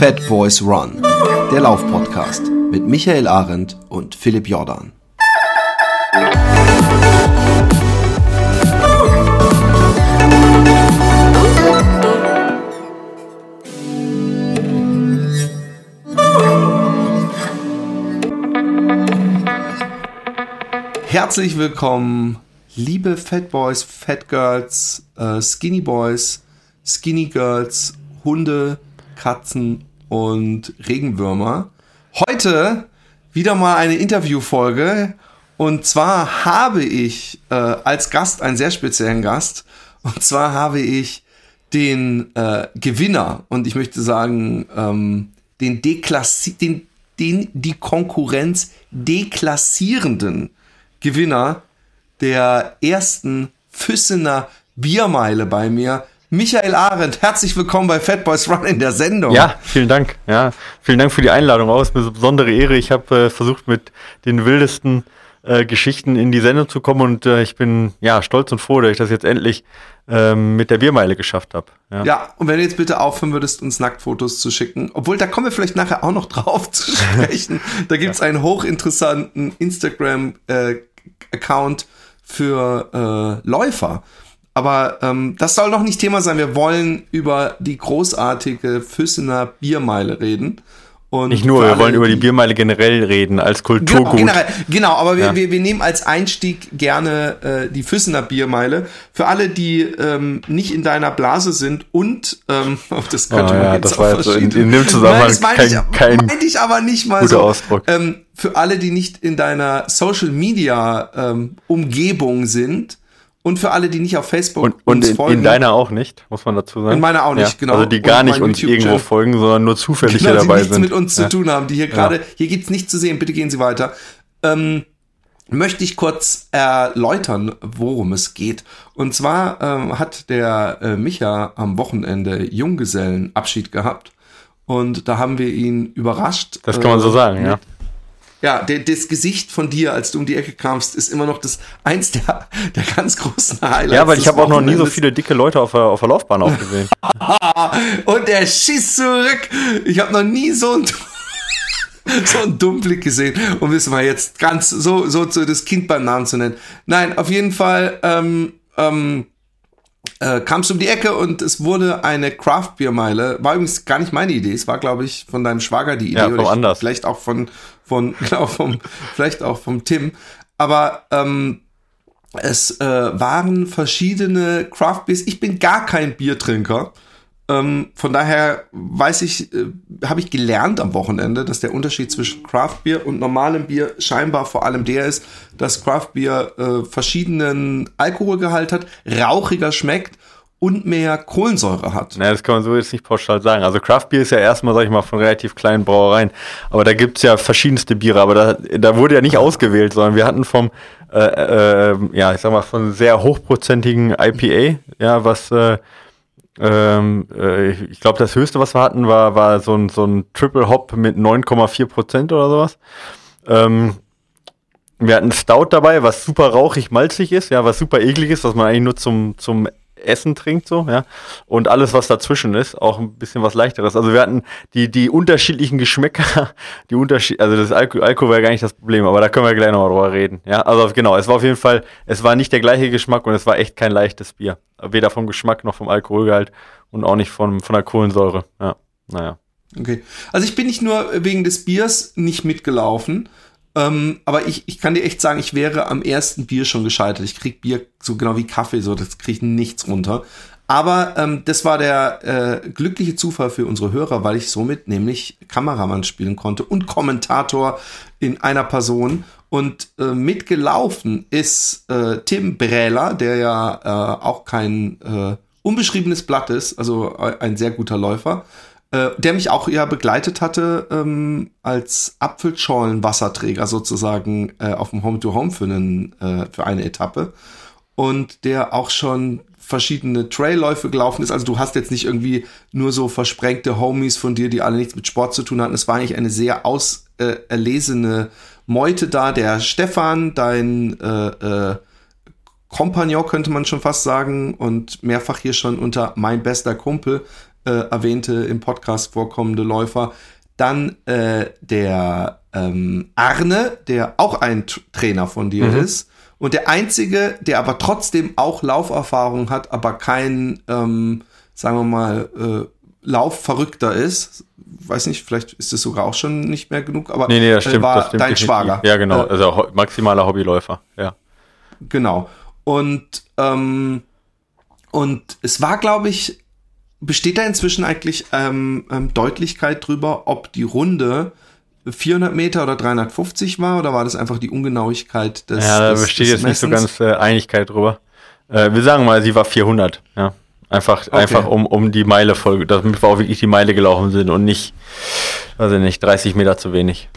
Fat Boys Run, der Laufpodcast mit Michael Arendt und Philipp Jordan. Herzlich willkommen, liebe Fat Boys, Fat Girls, äh, Skinny Boys, Skinny Girls, Hunde, Katzen und Regenwürmer. Heute wieder mal eine Interviewfolge. Und zwar habe ich äh, als Gast einen sehr speziellen Gast. Und zwar habe ich den äh, Gewinner und ich möchte sagen, ähm, den, Deklassi den, den die Konkurrenz deklassierenden Gewinner der ersten Füssener Biermeile bei mir. Michael Arendt, herzlich willkommen bei Fat Boys Run in der Sendung. Ja, vielen Dank. Ja, vielen Dank für die Einladung. Auch ist mir eine besondere Ehre. Ich habe äh, versucht, mit den wildesten äh, Geschichten in die Sendung zu kommen und äh, ich bin ja stolz und froh, dass ich das jetzt endlich ähm, mit der Biermeile geschafft habe. Ja. ja, und wenn du jetzt bitte aufhören würdest, uns Nacktfotos zu schicken, obwohl da kommen wir vielleicht nachher auch noch drauf zu sprechen. da gibt's ja. einen hochinteressanten Instagram äh, Account für äh, Läufer. Aber ähm, das soll noch nicht Thema sein. Wir wollen über die großartige Füssener Biermeile reden. Und nicht nur, wir wollen über die Biermeile generell reden, als Kulturgut. Genau, generell, genau aber wir, ja. wir, wir nehmen als Einstieg gerne äh, die Füssener Biermeile. Für alle, die ähm, nicht in deiner Blase sind und, ähm, das könnte oh, man ja, jetzt das auch war jetzt in, in dem Zusammenhang Nein, das kein, ich, kein ich aber nicht mal so. Ausdruck. Ähm, für alle, die nicht in deiner Social Media ähm, Umgebung sind, und für alle, die nicht auf Facebook und, und in, folgen. in deiner auch nicht, muss man dazu sagen. In meiner auch nicht, ja. genau. Also die gar nicht uns irgendwo folgen, sondern nur zufällig genau, hier dabei die nichts sind. mit uns ja. zu tun haben, die hier gerade, ja. hier gibt's nichts zu sehen, bitte gehen Sie weiter. Ähm, möchte ich kurz erläutern, worum es geht. Und zwar ähm, hat der äh, Micha am Wochenende Junggesellenabschied gehabt. Und da haben wir ihn überrascht. Das kann man so äh, sagen, ja ja, der, das Gesicht von dir, als du um die Ecke kamst, ist immer noch das eins der, der ganz großen Highlights. Ja, weil ich habe auch noch nie so viele dicke Leute auf der, auf der Laufbahn aufgesehen. Und er schießt zurück. Ich habe noch nie so ein so einen dummen Blick gesehen, um es mal jetzt ganz so, so zu das Kind beim Namen zu nennen. Nein, auf jeden Fall ähm, ähm, äh, kamst du um die Ecke und es wurde eine Craft Beer Meile. War übrigens gar nicht meine Idee. Es war, glaube ich, von deinem Schwager die Idee. Ja, oder anders. Vielleicht auch von, von, genau, vom, vielleicht auch vom Tim. Aber ähm, es äh, waren verschiedene Craft Beers. Ich bin gar kein Biertrinker. Ähm, von daher weiß ich, äh, habe ich gelernt am Wochenende, dass der Unterschied zwischen Craft Beer und normalem Bier scheinbar vor allem der ist, dass Craft Beer äh, verschiedenen Alkoholgehalt hat, rauchiger schmeckt und mehr Kohlensäure hat. Naja, das kann man so jetzt nicht pauschal sagen. Also Craft Beer ist ja erstmal, sag ich mal, von relativ kleinen Brauereien. Aber da gibt's ja verschiedenste Biere. Aber da, da wurde ja nicht ausgewählt, sondern wir hatten vom, äh, äh, ja, ich sag mal, von sehr hochprozentigen IPA, ja, was äh, ähm, äh, ich glaube, das höchste, was wir hatten, war, war so ein, so ein Triple Hop mit 9,4 Prozent oder sowas. Ähm, wir hatten Stout dabei, was super rauchig malzig ist, ja, was super eklig ist, was man eigentlich nur zum, zum Essen trinkt, so, ja. Und alles, was dazwischen ist, auch ein bisschen was leichteres. Also wir hatten die, die unterschiedlichen Geschmäcker, die Unterschied, also das Alko Alkohol wäre gar nicht das Problem, aber da können wir gleich nochmal drüber reden. Ja, also genau, es war auf jeden Fall, es war nicht der gleiche Geschmack und es war echt kein leichtes Bier. Weder vom Geschmack noch vom Alkoholgehalt und auch nicht von, von der Kohlensäure. Ja, naja. Okay. Also ich bin nicht nur wegen des Biers nicht mitgelaufen, ähm, aber ich, ich kann dir echt sagen, ich wäre am ersten Bier schon gescheitert. Ich krieg Bier so genau wie Kaffee, so das krieg ich nichts runter. Aber ähm, das war der äh, glückliche Zufall für unsere Hörer, weil ich somit nämlich Kameramann spielen konnte und Kommentator in einer Person. Und äh, mitgelaufen ist äh, Tim Brähler, der ja äh, auch kein äh, unbeschriebenes Blatt ist, also ein sehr guter Läufer äh, der mich auch ja begleitet hatte ähm, als Apfelschorlen-Wasserträger sozusagen äh, auf dem Home-to-Home für, einen, äh, für eine Etappe und der auch schon verschiedene Trailläufe gelaufen ist. Also du hast jetzt nicht irgendwie nur so versprengte Homies von dir, die alle nichts mit Sport zu tun hatten. Es war eigentlich eine sehr auserlesene äh, Meute da. Der Stefan, dein äh, äh, Kompagnon könnte man schon fast sagen und mehrfach hier schon unter mein bester Kumpel äh, erwähnte, im Podcast vorkommende Läufer. Dann äh, der ähm, Arne, der auch ein T Trainer von dir mhm. ist. Und der einzige, der aber trotzdem auch Lauferfahrung hat, aber kein, ähm, sagen wir mal, äh, Laufverrückter ist. Weiß nicht, vielleicht ist es sogar auch schon nicht mehr genug, aber nee, nee, das stimmt, war das stimmt dein definitiv. Schwager. Ja, genau. Äh, also maximaler Hobbyläufer, ja. Genau. Und, ähm, und es war, glaube ich, besteht da inzwischen eigentlich ähm, ähm, Deutlichkeit drüber, ob die Runde 400 Meter oder 350 war oder war das einfach die Ungenauigkeit des Ja, da besteht jetzt Messens? nicht so ganz äh, Einigkeit drüber. Äh, wir sagen mal, sie war 400, ja. Einfach, okay. einfach um, um die Meile voll, damit wir auch wirklich die Meile gelaufen sind und nicht, weiß ich nicht, 30 Meter zu wenig.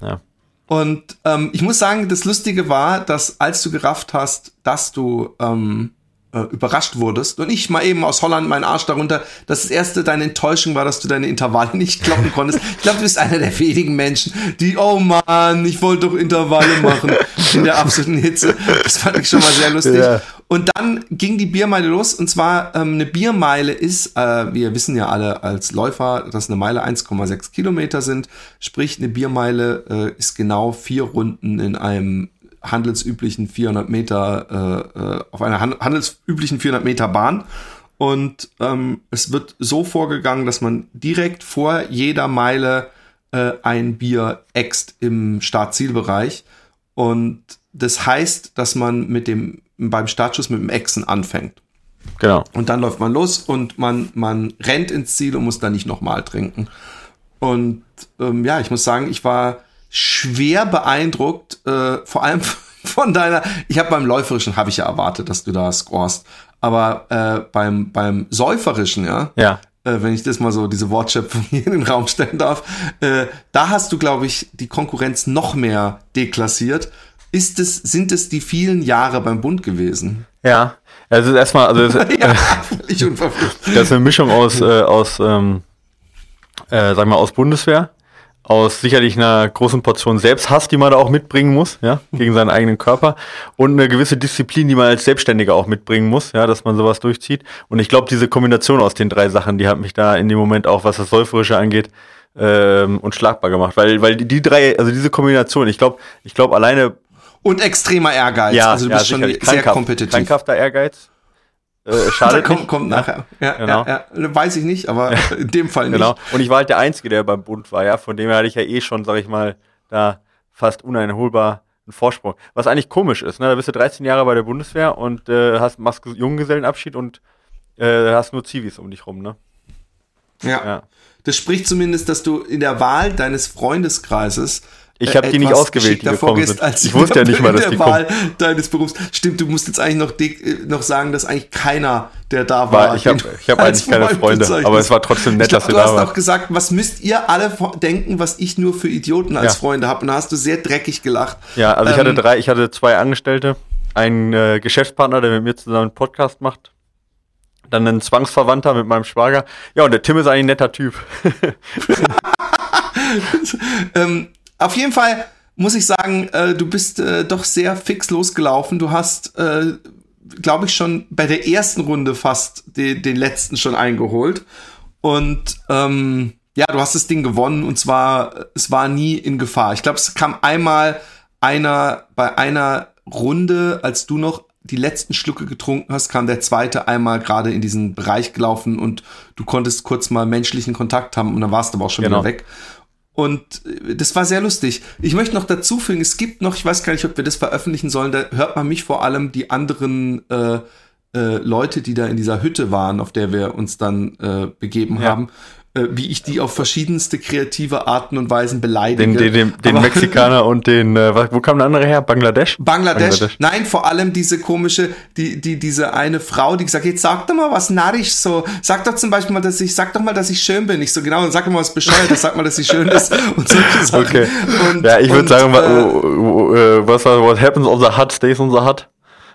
Ja. Und ähm, ich muss sagen, das Lustige war, dass als du gerafft hast, dass du ähm, äh, überrascht wurdest und ich mal eben aus Holland meinen Arsch darunter, dass das erste deine Enttäuschung war, dass du deine Intervalle nicht kloppen konntest. Ich glaube, du bist einer der wenigen Menschen, die, oh Mann, ich wollte doch Intervalle machen in der absoluten Hitze. Das fand ich schon mal sehr lustig. Ja. Und dann ging die Biermeile los und zwar ähm, eine Biermeile ist, äh, wir wissen ja alle als Läufer, dass eine Meile 1,6 Kilometer sind. Sprich, eine Biermeile äh, ist genau vier Runden in einem handelsüblichen 400 Meter, äh, äh, auf einer handelsüblichen 400 Meter Bahn. Und ähm, es wird so vorgegangen, dass man direkt vor jeder Meile äh, ein Bier äxt im Start-Ziel-Bereich. Und das heißt, dass man mit dem, beim Startschuss mit dem Ächsen anfängt. Genau. Und dann läuft man los und man, man rennt ins Ziel und muss dann nicht nochmal trinken. Und ähm, ja, ich muss sagen, ich war schwer beeindruckt, äh, vor allem von deiner. Ich habe beim läuferischen habe ich ja erwartet, dass du da scorest, aber äh, beim beim säuferischen, ja, ja. Äh, wenn ich das mal so diese Wortschöpfung hier in den Raum stellen darf, äh, da hast du, glaube ich, die Konkurrenz noch mehr deklassiert. Ist es, sind es die vielen Jahre beim Bund gewesen? Ja, also erstmal, also es, ja, völlig unverflucht. Das ist eine Mischung aus, äh, aus ähm, äh, sag mal, aus Bundeswehr, aus sicherlich einer großen Portion Selbsthass, die man da auch mitbringen muss, ja, gegen seinen eigenen Körper. Und eine gewisse Disziplin, die man als Selbstständiger auch mitbringen muss, ja, dass man sowas durchzieht. Und ich glaube, diese Kombination aus den drei Sachen, die hat mich da in dem Moment auch, was das Säuferische angeht, ähm, unschlagbar gemacht, weil weil die, drei, also diese Kombination, ich glaube, ich glaube alleine und extremer Ehrgeiz, ja, also du bist ja, schon sehr kompetitiv. Krankhafter Ehrgeiz, äh, schade. kommt, kommt nachher. Ja, genau. ja, ja, weiß ich nicht, aber in dem Fall nicht. Genau. Und ich war halt der Einzige, der beim Bund war, ja. Von dem her hatte ich ja eh schon, sag ich mal, da fast uneinholbar einen Vorsprung. Was eigentlich komisch ist, ne? Da bist du 13 Jahre bei der Bundeswehr und äh, hast machst Junggesellenabschied und äh, hast nur Zivis um dich rum, ne? Ja. ja. Das spricht zumindest, dass du in der Wahl deines Freundeskreises ich habe die nicht ausgewählt, die gekommen sind. Als ich wusste ja nicht mal, dass die Wahl kommen. deines Berufs. Stimmt, du musst jetzt eigentlich noch, äh, noch sagen, dass eigentlich keiner, der da war. war ich habe ich hab eigentlich keine Freunde, aber es war trotzdem nett, glaub, dass du da warst. Du hast auch gesagt, was müsst ihr alle denken, was ich nur für Idioten als ja. Freunde habe. Und da hast du sehr dreckig gelacht. Ja, also ähm, ich hatte ähm, drei, ich hatte zwei Angestellte, einen äh, Geschäftspartner, der mit mir zusammen einen Podcast macht. Dann ein Zwangsverwandter mit meinem Schwager. Ja, und der Tim ist eigentlich ein netter Typ. ähm, auf jeden Fall muss ich sagen, äh, du bist äh, doch sehr fix losgelaufen. Du hast, äh, glaube ich, schon bei der ersten Runde fast den, den letzten schon eingeholt. Und ähm, ja, du hast das Ding gewonnen und zwar, es war nie in Gefahr. Ich glaube, es kam einmal einer bei einer Runde, als du noch die letzten Schlucke getrunken hast, kam der zweite einmal gerade in diesen Bereich gelaufen und du konntest kurz mal menschlichen Kontakt haben und dann warst du aber auch schon genau. wieder weg. Und äh, das war sehr lustig. Ich möchte noch dazu fügen, es gibt noch, ich weiß gar nicht, ob wir das veröffentlichen sollen, da hört man mich vor allem die anderen äh, äh, Leute, die da in dieser Hütte waren, auf der wir uns dann äh, begeben ja. haben, äh, wie ich die auf verschiedenste kreative Arten und Weisen beleidige. Den, den, den, den Mexikaner und den, äh, wo kam der andere her? Bangladesch? Bangladesch? Bangladesch? Nein, vor allem diese komische, die, die, diese eine Frau, die gesagt, jetzt sag doch mal was narrisch so. Sag doch zum Beispiel mal, dass ich, sag doch mal, dass ich schön bin. Ich so, genau, dann sag doch mal was bescheuertes, sag mal, dass ich schön ist und solche Sachen. Okay. Und, ja, ich würde sagen, äh, was, what happens on the hut stays on the hut.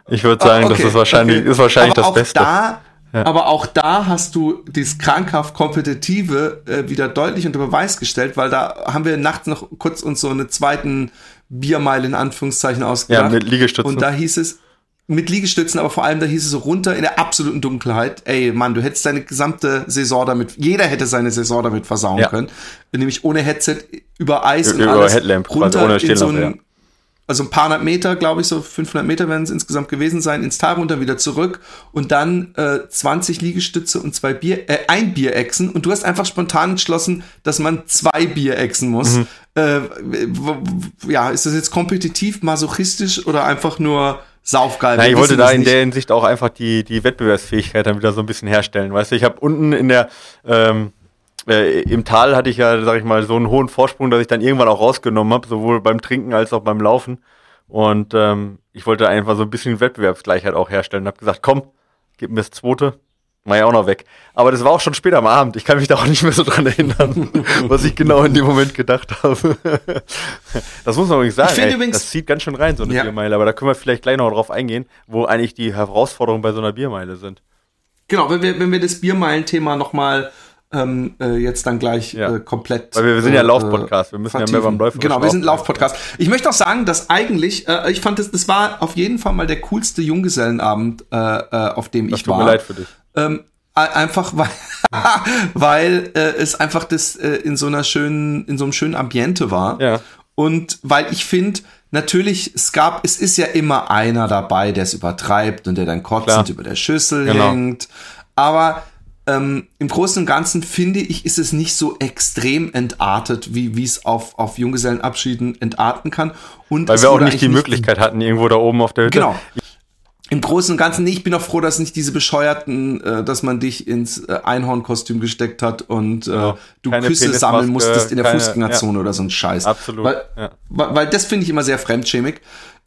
Ich würde sagen, okay, das ist wahrscheinlich, okay. ist wahrscheinlich Aber das Beste. Da aber auch da hast du dieses krankhaft Kompetitive äh, wieder deutlich unter Beweis gestellt, weil da haben wir nachts noch kurz uns so eine zweiten Biermeile in Anführungszeichen ausgedacht. Ja, mit Liegestützen. Und da hieß es, mit Liegestützen, aber vor allem da hieß es so runter in der absoluten Dunkelheit. Ey, Mann, du hättest deine gesamte Saison damit, jeder hätte seine Saison damit versauen ja. können. Nämlich ohne Headset, über Eis über, und alles. Headlamp, runter ohne in so ein, ja. Also ein paar hundert Meter, glaube ich, so 500 Meter werden es insgesamt gewesen sein, ins Tal runter, wieder zurück und dann äh, 20 Liegestütze und zwei Bier, äh, ein Bierechsen und du hast einfach spontan entschlossen, dass man zwei Bierechsen muss. Mhm. Äh, ja, ist das jetzt kompetitiv, masochistisch oder einfach nur saufgeil. Na, ich wollte da in der Hinsicht auch einfach die, die Wettbewerbsfähigkeit dann wieder so ein bisschen herstellen. Weißt du, ich habe unten in der, ähm, äh, im Tal hatte ich ja, sag ich mal, so einen hohen Vorsprung, dass ich dann irgendwann auch rausgenommen habe, sowohl beim Trinken als auch beim Laufen. Und ähm, ich wollte einfach so ein bisschen Wettbewerbsgleichheit auch herstellen und habe gesagt, komm, gib mir das zweite, war ja auch noch weg. Aber das war auch schon später am Abend. Ich kann mich da auch nicht mehr so dran erinnern, was ich genau in dem Moment gedacht habe. das muss man übrigens sagen. Ey, übrigens, das zieht ganz schön rein, so eine ja. Biermeile. Aber da können wir vielleicht gleich noch drauf eingehen, wo eigentlich die Herausforderungen bei so einer Biermeile sind. Genau, wenn wir, wenn wir das Biermeilen-Thema nochmal ähm, äh, jetzt dann gleich ja. äh, komplett. Weil wir, wir sind ja äh, Laufpodcast, wir müssen vertiefen. ja mehr beim Läufen. Genau, wir sind Laufpodcast. Ich möchte auch sagen, dass eigentlich, äh, ich fand das, das war auf jeden Fall mal der coolste Junggesellenabend, äh, äh, auf dem das ich war. Tut mir leid für dich. Ähm, einfach weil, weil äh, es einfach das äh, in so einer schönen, in so einem schönen Ambiente war. Ja. Und weil ich finde, natürlich, es gab, es ist ja immer einer dabei, der es übertreibt und der dann kotzend Klar. über der Schüssel genau. hängt. Aber ähm, im Großen und Ganzen finde ich, ist es nicht so extrem entartet, wie wie es auf, auf Junggesellenabschieden entarten kann. Und Weil wir auch nicht die Möglichkeit hatten, irgendwo da oben auf der Hütte. Genau im Großen und Ganzen, nee, ich bin auch froh, dass nicht diese bescheuerten, äh, dass man dich ins äh, Einhornkostüm gesteckt hat und äh, ja, du Küsse sammeln musstest in der keine, Fußgängerzone ja, oder so ein Scheiß. Absolut. Weil, ja. weil, weil das finde ich immer sehr fremdschämig.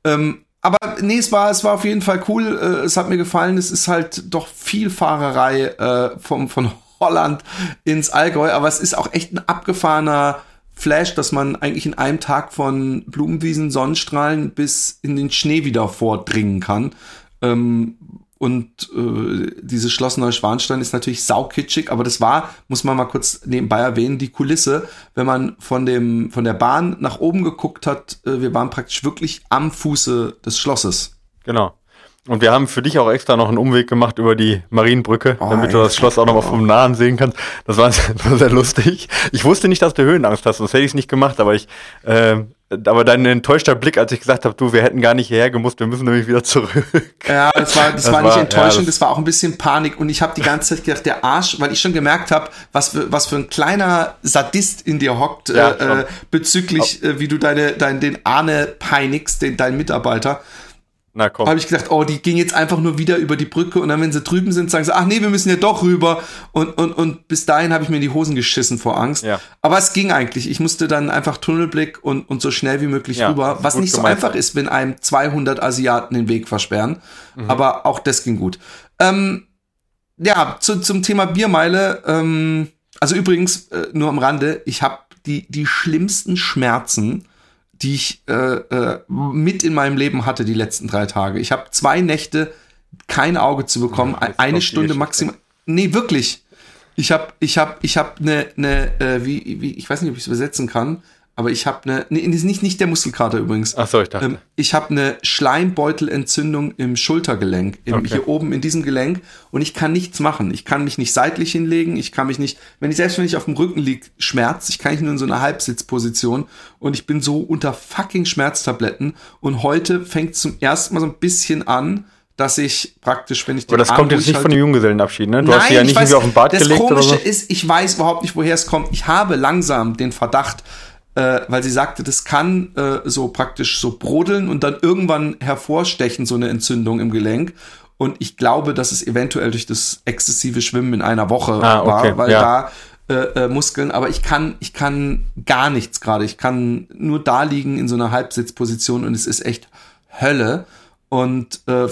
Ähm, aber nee, es war, es war auf jeden Fall cool. Äh, es hat mir gefallen. Es ist halt doch viel Fahrerei äh, vom, von Holland ins Allgäu, aber es ist auch echt ein abgefahrener Flash, dass man eigentlich in einem Tag von Blumenwiesen, Sonnenstrahlen bis in den Schnee wieder vordringen kann. Ähm, und äh, dieses Schloss Neuschwanstein ist natürlich saukitschig, aber das war, muss man mal kurz nebenbei erwähnen, die Kulisse, wenn man von dem von der Bahn nach oben geguckt hat, äh, wir waren praktisch wirklich am Fuße des Schlosses. Genau. Und wir haben für dich auch extra noch einen Umweg gemacht über die Marienbrücke, oh, damit du das Schloss auch nochmal vom Nahen sehen kannst. Das war, das war sehr lustig. Ich wusste nicht, dass du Höhenangst hast, sonst hätte ich es nicht gemacht, aber ich, äh, aber dein enttäuschter Blick, als ich gesagt habe, du, wir hätten gar nicht hierher gemusst, wir müssen nämlich wieder zurück. Ja, das war, das, das war nicht war, enttäuschend, ja, das, das, war auch ein bisschen Panik und ich habe die ganze Zeit gedacht, der Arsch, weil ich schon gemerkt habe, was für, was für ein kleiner Sadist in dir hockt, ja, äh, bezüglich, äh, wie du deine, dein, den Ahne peinigst, den, deinen Mitarbeiter. Na komm. Habe ich gedacht, oh, die ging jetzt einfach nur wieder über die Brücke und dann, wenn sie drüben sind, sagen sie, ach nee, wir müssen ja doch rüber. Und, und, und bis dahin habe ich mir in die Hosen geschissen vor Angst. Ja. Aber es ging eigentlich. Ich musste dann einfach Tunnelblick und, und so schnell wie möglich ja, rüber, was nicht so einfach ist, wenn einem 200 Asiaten den Weg versperren. Mhm. Aber auch das ging gut. Ähm, ja, zu, zum Thema Biermeile. Ähm, also übrigens, äh, nur am Rande, ich habe die, die schlimmsten Schmerzen die ich äh, äh, mit in meinem Leben hatte die letzten drei Tage. Ich habe zwei Nächte kein Auge zu bekommen, ja, eine Stunde maximal. Nee, wirklich. Ich habe ich habe ich habe eine ne, äh, wie wie ich weiß nicht, ob ich es übersetzen kann aber ich habe eine, nee, nicht, nicht der Muskelkater übrigens. Ach so, ich dachte. Ähm, ich habe eine Schleimbeutelentzündung im Schultergelenk, im, okay. hier oben in diesem Gelenk und ich kann nichts machen. Ich kann mich nicht seitlich hinlegen, ich kann mich nicht, wenn ich selbst wenn ich auf dem Rücken liege, Schmerz, ich kann nicht nur in so einer Halbsitzposition und ich bin so unter fucking Schmerztabletten und heute fängt zum ersten Mal so ein bisschen an, dass ich praktisch, wenn ich den Aber das Arm kommt jetzt nicht halt von dem Junggesellenabschied, ne? Du Nein, hast sie ja nicht weiß, irgendwie auf dem Bad das gelegt Komische oder so. ist, ich weiß überhaupt nicht, woher es kommt. Ich habe langsam den Verdacht, äh, weil sie sagte, das kann äh, so praktisch so brodeln und dann irgendwann hervorstechen, so eine Entzündung im Gelenk. Und ich glaube, dass es eventuell durch das exzessive Schwimmen in einer Woche ah, okay, war, weil ja. da äh, äh, Muskeln, aber ich kann, ich kann gar nichts gerade. Ich kann nur da liegen in so einer Halbsitzposition und es ist echt Hölle. Und äh,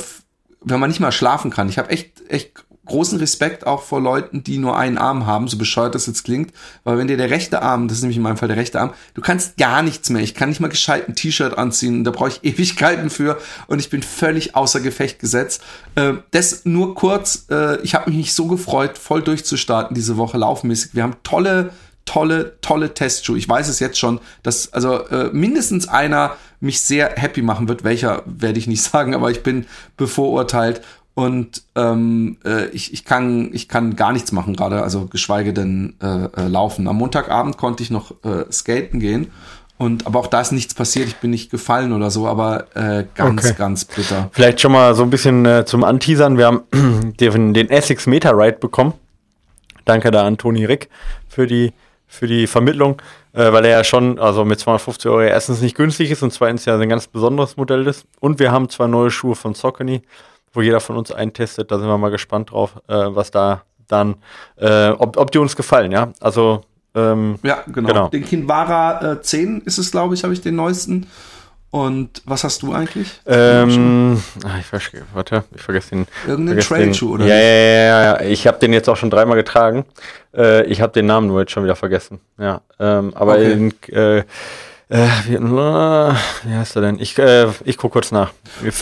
wenn man nicht mal schlafen kann, ich habe echt, echt großen Respekt auch vor Leuten, die nur einen Arm haben, so bescheuert das jetzt klingt, weil wenn dir der rechte Arm, das ist nämlich in meinem Fall der rechte Arm, du kannst gar nichts mehr. Ich kann nicht mal gescheit ein T-Shirt anziehen, da brauche ich Ewigkeiten für und ich bin völlig außer Gefecht gesetzt. Äh, das nur kurz, äh, ich habe mich nicht so gefreut, voll durchzustarten diese Woche laufmäßig. Wir haben tolle tolle, tolle Testschuhe. Ich weiß es jetzt schon, dass also äh, mindestens einer mich sehr happy machen wird. Welcher werde ich nicht sagen, aber ich bin bevorurteilt und ähm, äh, ich, ich, kann, ich kann gar nichts machen gerade, also geschweige denn äh, äh, laufen. Am Montagabend konnte ich noch äh, skaten gehen. Und aber auch da ist nichts passiert, ich bin nicht gefallen oder so, aber äh, ganz, okay. ganz bitter. Vielleicht schon mal so ein bisschen äh, zum Anteasern. Wir haben den, den Essex Meta Ride bekommen. Danke da an Toni Rick für die, für die Vermittlung, äh, weil er ja schon, also mit 250 Euro erstens nicht günstig ist und zweitens ja ein ganz besonderes Modell ist. Und wir haben zwei neue Schuhe von Saucony wo jeder von uns eintestet. Da sind wir mal gespannt drauf, äh, was da dann, äh, ob, ob die uns gefallen, ja. Also ähm, ja, genau. genau. Den Kinvara äh, 10 ist es, glaube ich, habe ich den neuesten. Und was hast du eigentlich? Ähm, ach, ich vergesse, warte, ich vergesse den. Irgendeinen Trailschuh, oder? Ja, ja, ja, ja, ich habe den jetzt auch schon dreimal getragen. Äh, ich habe den Namen nur jetzt schon wieder vergessen. Ja, ähm, aber okay. in, äh, äh, wie, wie heißt er denn? Ich, äh, ich gucke kurz nach.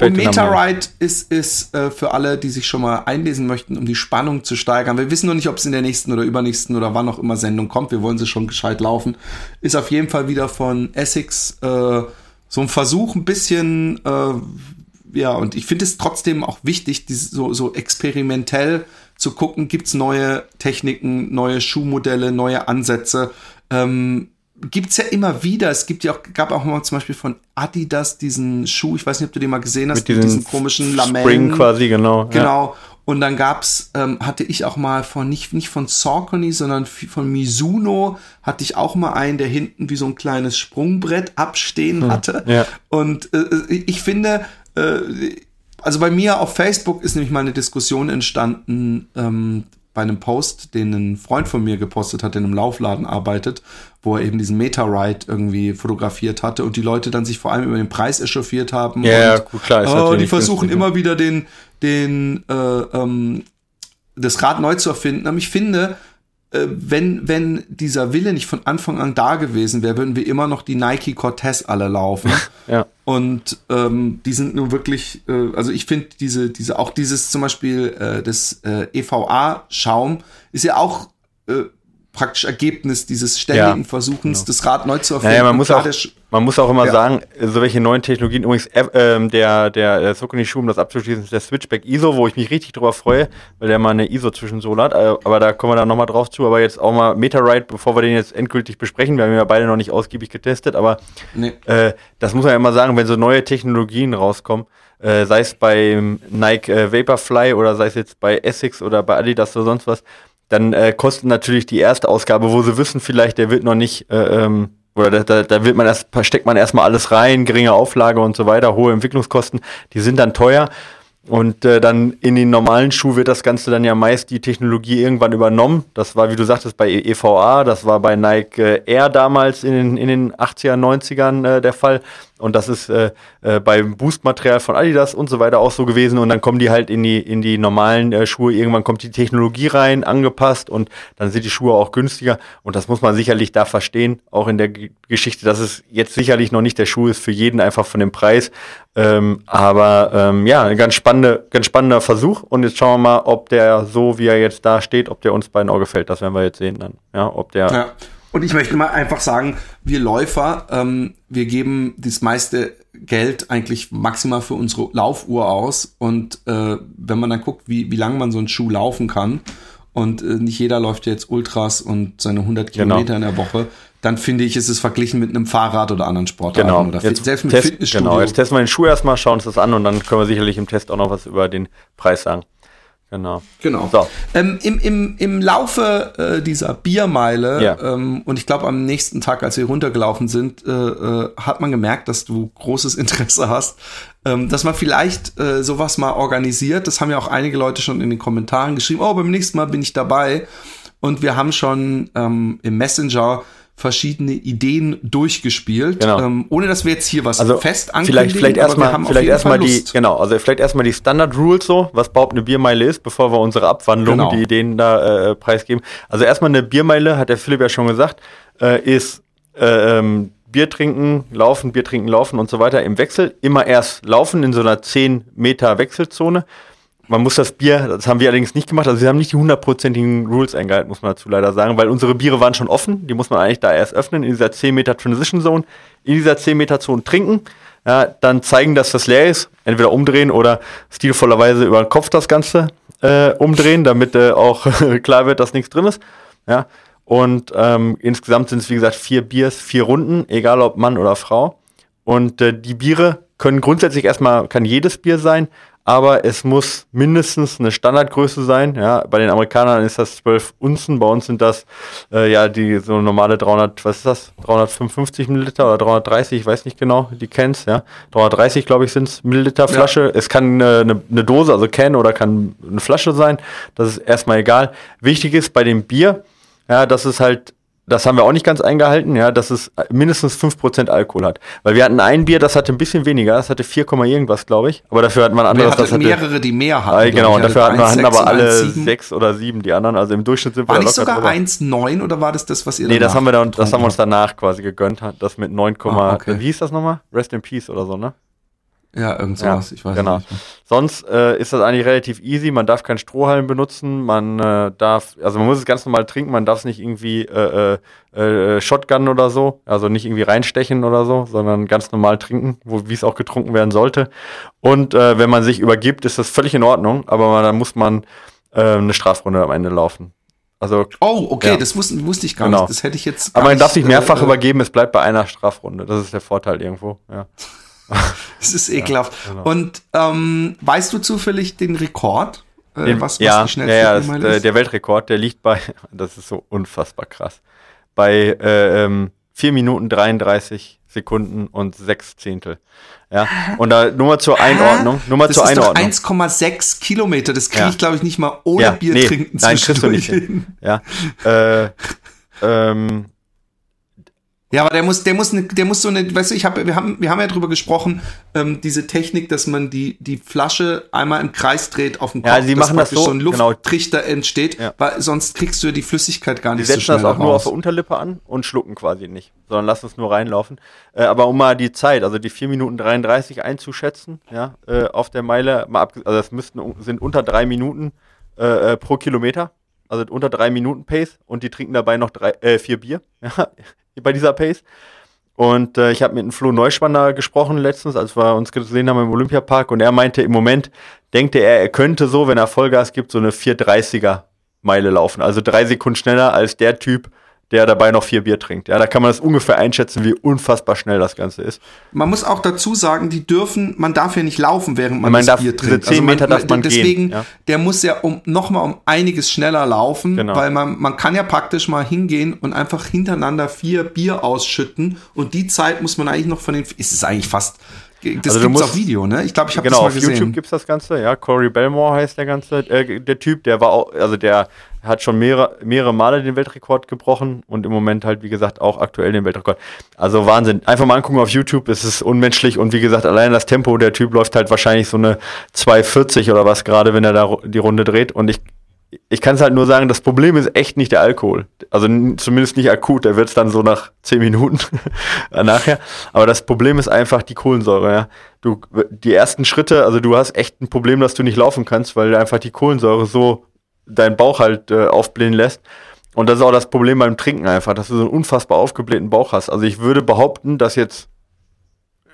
Und Metaride ist, ist äh, für alle, die sich schon mal einlesen möchten, um die Spannung zu steigern. Wir wissen noch nicht, ob es in der nächsten oder übernächsten oder wann auch immer Sendung kommt. Wir wollen sie schon gescheit laufen. Ist auf jeden Fall wieder von Essex äh, so ein Versuch, ein bisschen, äh, ja, und ich finde es trotzdem auch wichtig, dieses, so, so experimentell zu gucken, gibt's neue Techniken, neue Schuhmodelle, neue Ansätze. Ähm, gibt's ja immer wieder. Es gibt ja auch, gab auch mal zum Beispiel von Adidas diesen Schuh, ich weiß nicht, ob du den mal gesehen hast, mit diesen, mit diesen komischen Lamellen. Spring quasi, genau. Genau. Ja. Und dann gab's, ähm, hatte ich auch mal von, nicht, nicht von Saucony, sondern von Mizuno, hatte ich auch mal einen, der hinten wie so ein kleines Sprungbrett abstehen hm, hatte. Ja. Und äh, äh, ich finde, äh, also bei mir auf Facebook ist nämlich mal eine Diskussion entstanden, ähm, bei einem Post, den ein Freund von mir gepostet hat, der in einem Laufladen arbeitet, wo er eben diesen Meta-Ride irgendwie fotografiert hatte und die Leute dann sich vor allem über den Preis echauffiert haben. Ja, und, gut, klar. Ist oh, die versuchen immer wieder den, den, äh, ähm, das Rad neu zu erfinden. Aber ich finde, wenn, wenn dieser Wille nicht von Anfang an da gewesen wäre, würden wir immer noch die Nike Cortez alle laufen. ja. Und ähm, die sind nur wirklich, äh, also ich finde diese, diese, auch dieses zum Beispiel äh, das äh, EVA-Schaum ist ja auch äh, praktisch Ergebnis dieses ständigen ja, Versuchens, genau. das Rad neu zu erfinden. Naja, man, muss auch, man muss auch immer ja. sagen, so welche neuen Technologien, übrigens äh, ähm, der, der, der Sokuni-Schuh, um das abzuschließen, ist der Switchback ISO, wo ich mich richtig drüber freue, weil der mal eine ISO-Zwischensohle hat, äh, aber da kommen wir dann nochmal drauf zu, aber jetzt auch mal MetaRide, bevor wir den jetzt endgültig besprechen, wir haben ja beide noch nicht ausgiebig getestet, aber nee. äh, das muss man ja immer sagen, wenn so neue Technologien rauskommen, äh, sei es bei Nike äh, Vaporfly oder sei es jetzt bei Essex oder bei Adidas oder sonst was, dann äh, kostet natürlich die erste Ausgabe, wo sie wissen vielleicht, der wird noch nicht, äh, ähm, oder da, da, da wird man erst, steckt man erstmal alles rein, geringe Auflage und so weiter, hohe Entwicklungskosten, die sind dann teuer. Und äh, dann in den normalen Schuh wird das Ganze dann ja meist die Technologie irgendwann übernommen. Das war, wie du sagtest, bei EVA, das war bei Nike äh, Air damals in den, in den 80er, 90ern äh, der Fall. Und das ist äh, äh, beim Boost-Material von Adidas und so weiter auch so gewesen. Und dann kommen die halt in die, in die normalen äh, Schuhe. Irgendwann kommt die Technologie rein, angepasst und dann sind die Schuhe auch günstiger. Und das muss man sicherlich da verstehen, auch in der G Geschichte, dass es jetzt sicherlich noch nicht der Schuh ist für jeden, einfach von dem Preis. Ähm, aber ähm, ja, ein ganz, spannende, ganz spannender Versuch. Und jetzt schauen wir mal, ob der so, wie er jetzt da steht, ob der uns beiden auch gefällt. Das werden wir jetzt sehen dann. Ja, ob der. Ja. Und ich möchte mal einfach sagen, wir Läufer, ähm, wir geben das meiste Geld eigentlich maximal für unsere Laufuhr aus. Und äh, wenn man dann guckt, wie, wie lange man so einen Schuh laufen kann, und äh, nicht jeder läuft jetzt Ultras und seine 100 genau. Kilometer in der Woche, dann finde ich, ist es verglichen mit einem Fahrrad oder anderen Sportarten genau. oder jetzt selbst mit Test, Fitnessstudio. Genau, jetzt testen wir den Schuh erstmal, schauen uns das an und dann können wir sicherlich im Test auch noch was über den Preis sagen. Genau. Genau. So. Ähm, im, im, Im Laufe äh, dieser Biermeile ja. ähm, und ich glaube am nächsten Tag, als wir runtergelaufen sind, äh, äh, hat man gemerkt, dass du großes Interesse hast, ähm, dass man vielleicht äh, sowas mal organisiert. Das haben ja auch einige Leute schon in den Kommentaren geschrieben. Oh, beim nächsten Mal bin ich dabei. Und wir haben schon ähm, im Messenger verschiedene Ideen durchgespielt, genau. ähm, ohne dass wir jetzt hier was also fest ankündigen. Vielleicht, vielleicht erstmal, vielleicht erstmal die, genau, also vielleicht erstmal die Standard Rules so, was überhaupt eine Biermeile ist, bevor wir unsere Abwandlung, genau. die Ideen da äh, preisgeben. Also erstmal eine Biermeile, hat der Philipp ja schon gesagt, äh, ist äh, ähm, Bier trinken, laufen, Bier trinken, laufen und so weiter im Wechsel. Immer erst laufen in so einer 10 Meter Wechselzone man muss das Bier, das haben wir allerdings nicht gemacht, also wir haben nicht die hundertprozentigen Rules eingehalten, muss man dazu leider sagen, weil unsere Biere waren schon offen, die muss man eigentlich da erst öffnen, in dieser 10 Meter Transition Zone, in dieser 10 Meter Zone trinken, ja, dann zeigen, dass das leer ist, entweder umdrehen oder stilvollerweise über den Kopf das Ganze äh, umdrehen, damit äh, auch klar wird, dass nichts drin ist. Ja. Und ähm, insgesamt sind es, wie gesagt, vier Biers, vier Runden, egal ob Mann oder Frau. Und äh, die Biere können grundsätzlich erstmal, kann jedes Bier sein, aber es muss mindestens eine Standardgröße sein. Ja, bei den Amerikanern ist das 12 Unzen, bei uns sind das äh, ja die so normale 300, was ist das? 355 Milliliter oder 330, ich weiß nicht genau, die Cans, ja. 330, glaube ich, sind es Milliliter Flasche. Ja. Es kann eine, eine, eine Dose, also Can oder kann eine Flasche sein. Das ist erstmal egal. Wichtig ist bei dem Bier, ja, dass es halt das haben wir auch nicht ganz eingehalten, ja, dass es mindestens 5% Alkohol hat. Weil wir hatten ein Bier, das hatte ein bisschen weniger, das hatte 4, irgendwas, glaube ich. Aber dafür hatten wir ein anderes, das hatte mehrere, die mehr hatten. Ah, genau, und dafür hatten wir hatten aber alle 6 oder 7 die anderen. Also im Durchschnitt sind war wir War nicht sogar 1,9 oder war das das, was ihr Nee, das haben wir dann, das haben wir uns danach quasi gegönnt, das mit 9, ah, okay. wie hieß das nochmal? Rest in Peace oder so, ne? Ja, irgend sowas, ja, ich weiß genau. nicht. Sonst äh, ist das eigentlich relativ easy. Man darf keinen Strohhalm benutzen, man äh, darf, also man muss es ganz normal trinken, man darf es nicht irgendwie äh, äh, äh, Shotgun oder so, also nicht irgendwie reinstechen oder so, sondern ganz normal trinken, wie es auch getrunken werden sollte. Und äh, wenn man sich übergibt, ist das völlig in Ordnung, aber man, dann muss man äh, eine Strafrunde am Ende laufen. Also, oh, okay, ja. das wusste, wusste ich gar genau. nicht. Das hätte ich jetzt. Aber man nicht, darf sich mehrfach äh, übergeben, es bleibt bei einer Strafrunde. Das ist der Vorteil irgendwo, ja. Es ist ekelhaft. Ja, genau. Und ähm, weißt du zufällig den Rekord? Äh, was, ja, was die ja, ja das, ist? der Weltrekord, der liegt bei, das ist so unfassbar krass, bei äh, ähm, 4 Minuten 33 Sekunden und 6 Zehntel. Ja, und da nur mal zur Einordnung, nur mal das zur Einordnung. 1,6 Kilometer, das kriege ich glaube ich nicht mal ohne ja, Bier nee, trinken Nein, kriegst du nicht hin. Ja, äh, ähm, ja, aber der muss, der muss, ne, der muss so eine, weißt du, ich habe, wir haben, wir haben ja drüber gesprochen, ähm, diese Technik, dass man die die Flasche einmal im Kreis dreht auf dem Kopf, ja, sie machen das so, so ein. Lufttrichter genau. entsteht, ja. weil sonst kriegst du die Flüssigkeit gar nicht die so schnell. Die setzen das auch raus. nur auf der Unterlippe an und schlucken quasi nicht, sondern lassen es nur reinlaufen. Äh, aber um mal die Zeit, also die 4 Minuten 33 einzuschätzen, ja, äh, auf der Meile, mal ab, also das müssten sind unter drei Minuten äh, äh, pro Kilometer also unter drei Minuten Pace und die trinken dabei noch drei, äh, vier Bier. Ja, bei dieser Pace. Und äh, ich habe mit einem Flo Neuspanner gesprochen letztens, als wir uns gesehen haben im Olympiapark. Und er meinte, im Moment denkt er, er könnte so, wenn er Vollgas gibt, so eine 430er Meile laufen. Also drei Sekunden schneller als der Typ, der dabei noch vier Bier trinkt. Ja, da kann man das ungefähr einschätzen, wie unfassbar schnell das Ganze ist. Man muss auch dazu sagen, die dürfen, man darf ja nicht laufen, während man, man das darf, Bier trinkt. Diese 10 also man, Meter darf man deswegen, gehen. Ja. der muss ja um, noch mal um einiges schneller laufen, genau. weil man, man kann ja praktisch mal hingehen und einfach hintereinander vier Bier ausschütten und die Zeit muss man eigentlich noch von den, ist es eigentlich fast, das also gibt's auf Video, ne? Ich glaube, ich habe genau, das mal gesehen. Genau, auf YouTube gibt's das Ganze, ja. Corey Belmore heißt der ganze, äh, der Typ, der war auch, also der hat schon mehrere, mehrere Male den Weltrekord gebrochen und im Moment halt, wie gesagt, auch aktuell den Weltrekord. Also Wahnsinn. Einfach mal angucken auf YouTube, es ist unmenschlich und wie gesagt, allein das Tempo, der Typ läuft halt wahrscheinlich so eine 240 oder was gerade, wenn er da die Runde dreht und ich ich kann es halt nur sagen, das Problem ist echt nicht der Alkohol. Also zumindest nicht akut, der wird es dann so nach 10 Minuten nachher. Aber das Problem ist einfach die Kohlensäure. Ja. Du, die ersten Schritte, also du hast echt ein Problem, dass du nicht laufen kannst, weil einfach die Kohlensäure so deinen Bauch halt äh, aufblähen lässt. Und das ist auch das Problem beim Trinken einfach, dass du so einen unfassbar aufgeblähten Bauch hast. Also ich würde behaupten, dass jetzt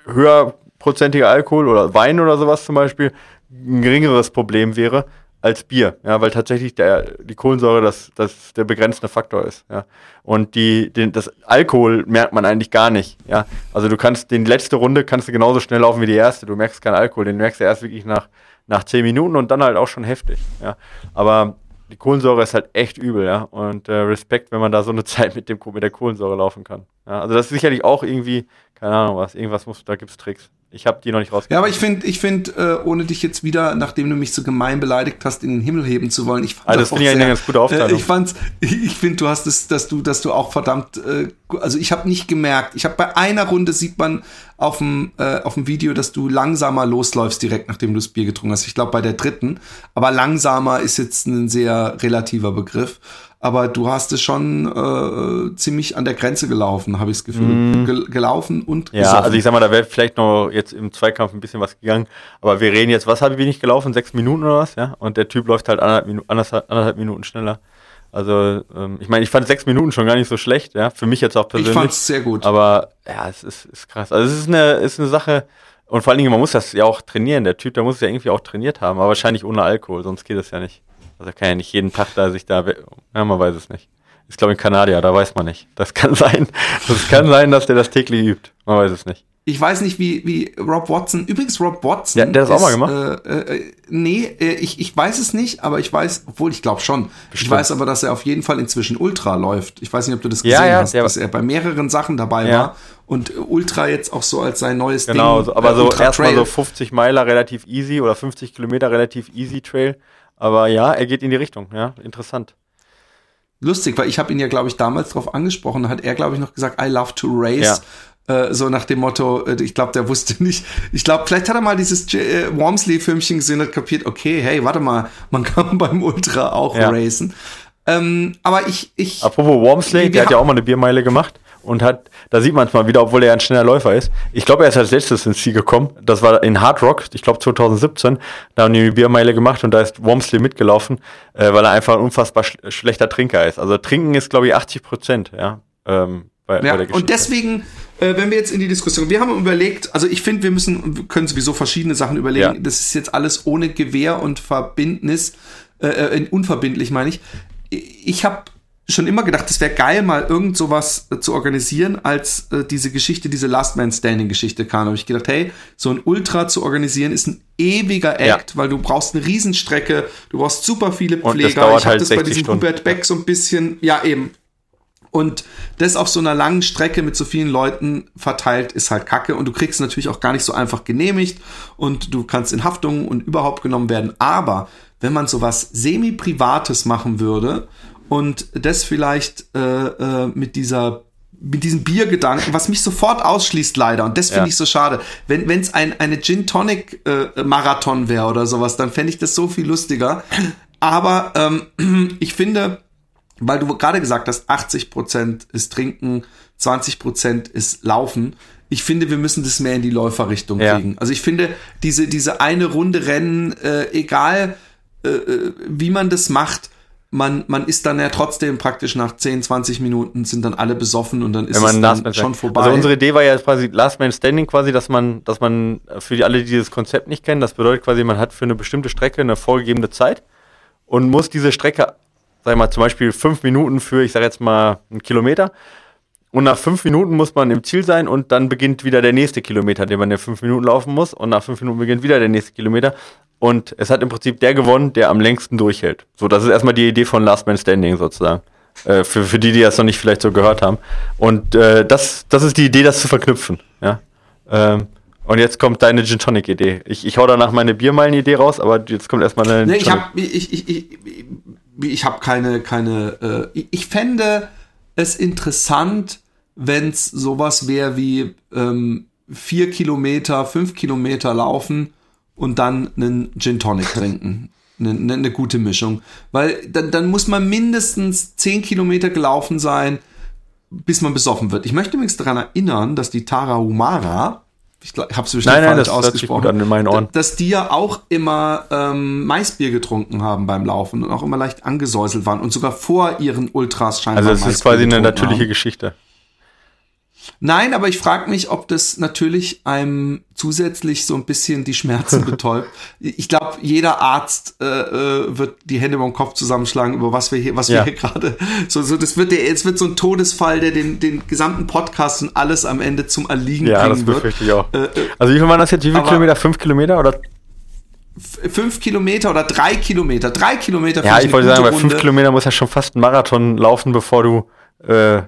höherprozentiger Alkohol oder Wein oder sowas zum Beispiel ein geringeres Problem wäre als Bier, ja, weil tatsächlich der, die Kohlensäure das, das der begrenzende Faktor ist, ja. Und die, den, das Alkohol merkt man eigentlich gar nicht, ja. Also du kannst, die letzte Runde kannst du genauso schnell laufen wie die erste. Du merkst keinen Alkohol, den merkst du erst wirklich nach, nach zehn Minuten und dann halt auch schon heftig, ja. Aber die Kohlensäure ist halt echt übel, ja. Und äh, Respekt, wenn man da so eine Zeit mit, dem, mit der Kohlensäure laufen kann. Ja, also das ist sicherlich auch irgendwie, keine Ahnung was, irgendwas muss, da gibt's Tricks. Ich habe die noch nicht rausgekriegt. Ja, aber ich finde, ich finde, äh, ohne dich jetzt wieder, nachdem du mich so gemein beleidigt hast, in den Himmel heben zu wollen, ich fand also das finde ich eine ganz gute Aufteilung. Äh, ich fand, ich finde, du hast es, dass du, dass du auch verdammt, äh, also ich habe nicht gemerkt. Ich habe bei einer Runde sieht man auf dem äh, auf dem Video, dass du langsamer losläufst direkt, nachdem du das Bier getrunken hast. Ich glaube bei der dritten, aber langsamer ist jetzt ein sehr relativer Begriff aber du hast es schon äh, ziemlich an der Grenze gelaufen, habe ich das Gefühl. Mm. Gel gelaufen und Ja, gesoffen. also ich sag mal, da wäre vielleicht noch jetzt im Zweikampf ein bisschen was gegangen, aber wir reden jetzt, was habe ich wenig gelaufen? Sechs Minuten oder was, ja? Und der Typ läuft halt anderthalb, Minu anderthalb, anderthalb Minuten schneller. Also, ähm, ich meine, ich fand sechs Minuten schon gar nicht so schlecht, ja. Für mich jetzt auch persönlich. Ich fand es sehr gut. Aber ja, es ist, ist krass. Also es ist eine, ist eine Sache, und vor allen Dingen, man muss das ja auch trainieren. Der Typ, der muss es ja irgendwie auch trainiert haben, aber wahrscheinlich ohne Alkohol, sonst geht es ja nicht. Also kann ja nicht jeden Tag da sich da, ja, man weiß es nicht. Ist glaube ich ein Kanadier, da weiß man nicht. Das kann sein. Das kann sein, dass der das täglich übt. Man weiß es nicht ich weiß nicht, wie, wie Rob Watson, übrigens Rob Watson. Ja, der hat das auch mal gemacht. Äh, äh, nee, äh, ich, ich weiß es nicht, aber ich weiß, obwohl ich glaube schon. Bestimmt. Ich weiß aber, dass er auf jeden Fall inzwischen Ultra läuft. Ich weiß nicht, ob du das gesehen ja, ja, hast, dass er bei mehreren Sachen dabei ja. war und Ultra jetzt auch so als sein neues genau, Ding. Genau, aber so erstmal so 50 Meiler relativ easy oder 50 Kilometer relativ easy Trail. Aber ja, er geht in die Richtung, ja, interessant lustig, weil ich habe ihn ja, glaube ich, damals darauf angesprochen, hat er, glaube ich, noch gesagt, I love to race. Ja. Äh, so nach dem Motto, äh, ich glaube, der wusste nicht, ich glaube, vielleicht hat er mal dieses äh, Wormsley-Filmchen gesehen und kapiert, okay, hey, warte mal, man kann beim Ultra auch ja. racen. Ähm, aber ich, ich. Apropos Wormsley, der hat ja auch mal eine Biermeile gemacht und hat, da sieht man es mal wieder, obwohl er ein schneller Läufer ist. Ich glaube, er ist als letztes ins Ziel gekommen. Das war in Hard Rock, ich glaube 2017. Da haben die eine Biermeile gemacht und da ist Wormsley mitgelaufen, äh, weil er einfach ein unfassbar sch schlechter Trinker ist. Also trinken ist, glaube ich, 80 Prozent, ja. Ähm, bei, ja, bei und deswegen, äh, wenn wir jetzt in die Diskussion, wir haben überlegt, also ich finde, wir müssen, wir können sowieso verschiedene Sachen überlegen. Ja. Das ist jetzt alles ohne Gewähr und Verbindnis, äh, äh unverbindlich meine ich. Ich habe schon immer gedacht, es wäre geil, mal irgend sowas äh, zu organisieren, als äh, diese Geschichte, diese Last Man Standing Geschichte kam. habe ich gedacht, hey, so ein Ultra zu organisieren ist ein ewiger Act, ja. weil du brauchst eine Riesenstrecke, du brauchst super viele Pfleger. Und das dauert ich habe halt das bei diesem Hubert Beck so ein bisschen, ja eben, und das auf so einer langen Strecke mit so vielen Leuten verteilt ist halt kacke. Und du kriegst natürlich auch gar nicht so einfach genehmigt und du kannst in Haftung und überhaupt genommen werden. Aber wenn man sowas semi-privates machen würde und das vielleicht äh, äh, mit dieser mit diesem Biergedanken, was mich sofort ausschließt leider und das finde ja. ich so schade. Wenn es ein eine Gin Tonic äh, Marathon wäre oder sowas, dann fände ich das so viel lustiger. Aber ähm, ich finde, weil du gerade gesagt hast, 80 Prozent ist Trinken, 20 Prozent ist Laufen. Ich finde, wir müssen das mehr in die Läuferrichtung ja. kriegen. Also ich finde, diese, diese eine Runde Rennen, äh, egal äh, äh wie man das macht, man, man ist dann ja trotzdem praktisch nach 10, 20 Minuten sind dann alle besoffen und dann ist es dann schon vorbei. Also unsere Idee war ja quasi Last Man Standing quasi, dass man, dass man für die alle, die dieses Konzept nicht kennen, das bedeutet quasi, man hat für eine bestimmte Strecke eine vorgegebene Zeit und muss diese Strecke sag ich mal, zum Beispiel fünf Minuten für, ich sag jetzt mal, einen Kilometer. Und nach fünf Minuten muss man im Ziel sein und dann beginnt wieder der nächste Kilometer, den man in fünf Minuten laufen muss. Und nach fünf Minuten beginnt wieder der nächste Kilometer. Und es hat im Prinzip der gewonnen, der am längsten durchhält. So, das ist erstmal die Idee von Last Man Standing sozusagen. Äh, für, für die, die das noch nicht vielleicht so gehört haben. Und äh, das, das ist die Idee, das zu verknüpfen. Ja. Ähm, und jetzt kommt deine Gin Tonic Idee. Ich, ich hau danach meine Biermeilen Idee raus, aber jetzt kommt erstmal eine. Nee, ich, hab, ich, ich, ich, ich habe keine, keine, äh, ich fände es interessant, wenn es sowas wäre wie ähm, vier Kilometer, fünf Kilometer laufen und dann einen Gin Tonic trinken. Eine, eine, eine gute Mischung. Weil dann, dann muss man mindestens zehn Kilometer gelaufen sein, bis man besoffen wird. Ich möchte übrigens daran erinnern, dass die Tara Humara, ich habe es bestimmt nein, nein, falsch das ausgesprochen, an in meinen Ohren. dass die ja auch immer ähm, Maisbier getrunken haben beim Laufen und auch immer leicht angesäuselt waren und sogar vor ihren Ultras scheinbar Also es ist quasi eine natürliche haben. Geschichte. Nein, aber ich frage mich, ob das natürlich einem zusätzlich so ein bisschen die Schmerzen betäubt. Ich glaube, jeder Arzt äh, äh, wird die Hände beim Kopf zusammenschlagen, über was wir hier, was ja. wir hier gerade. So, so, das wird der, es wird so ein Todesfall, der den, den gesamten Podcast und alles am Ende zum Erliegen ja, bringen wird. Ja, das befürchte ich auch. Äh, äh, also wie viel waren das jetzt? Wie viele Kilometer? Fünf Kilometer oder? Fünf Kilometer oder drei Kilometer. Drei Kilometer. Ja, ich wollte sagen, bei fünf Kilometer muss ja schon fast ein Marathon laufen, bevor du äh,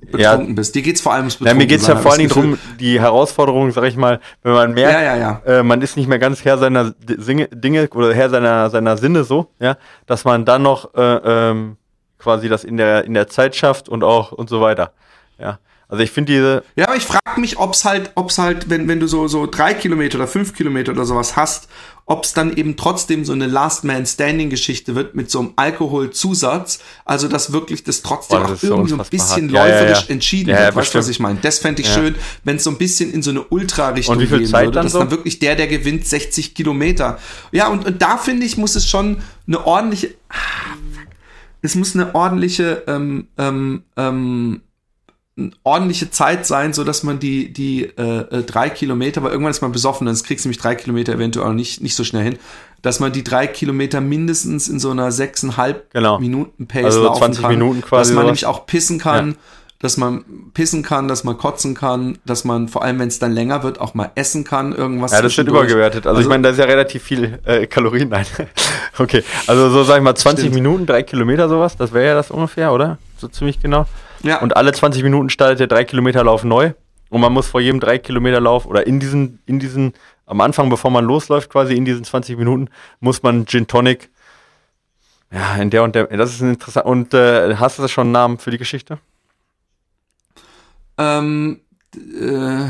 betrunken ja, bist. Dir geht's vor allem ums Ja, mir geht's ja vor allen Dingen drum, die Herausforderung, sag ich mal, wenn man merkt, ja, ja, äh, man ist nicht mehr ganz Herr seiner Dinge, Dinge oder Herr seiner, seiner Sinne so, ja, dass man dann noch äh, ähm, quasi das in der, in der Zeit schafft und auch und so weiter. Ja. Also ich finde diese. Ja, aber ich frage mich, ob's halt, ob's halt, wenn, wenn du so, so drei Kilometer oder fünf Kilometer oder sowas hast, ob's dann eben trotzdem so eine Last Man Standing Geschichte wird mit so einem Alkoholzusatz. Also, dass wirklich das trotzdem Boah, das auch irgendwie so ein bisschen ja, läuferisch ja, ja. entschieden wird. Weißt du, was ich meine? Das fände ich schön, wenn es so ein bisschen in so eine Ultra-Richtung gehen Zeit würde. Dann dass so? dann wirklich der, der gewinnt, 60 Kilometer. Ja, und, und da finde ich, muss es schon eine ordentliche. Ah, es muss eine ordentliche, ähm, ähm, ähm, ordentliche Zeit sein, so dass man die die äh, äh, drei Kilometer, weil irgendwann ist man besoffen, dann kriegst du nämlich drei Kilometer eventuell auch nicht nicht so schnell hin, dass man die drei Kilometer mindestens in so einer sechseinhalb Genau. Minuten Pace Also laufen 20 kann, Minuten quasi dass man sowas. nämlich auch pissen kann, dass man pissen kann, dass man kotzen kann, dass man vor allem wenn es dann länger wird auch mal essen kann, irgendwas. Ja, das wird übergewertet. Also, ich meine, da ist ja relativ viel äh, Kalorien. Nein. okay. Also so sag ich mal 20 Stimmt. Minuten, drei Kilometer sowas, das wäre ja das ungefähr, oder? So ziemlich genau. Ja. Und alle 20 Minuten startet der 3 Kilometer Lauf neu. Und man muss vor jedem 3 Kilometer Lauf oder in diesen, in diesen, am Anfang, bevor man losläuft, quasi in diesen 20 Minuten, muss man Gin Tonic. Ja, in der und der. Das ist interessant. Und äh, hast du schon einen Namen für die Geschichte? Ähm, äh,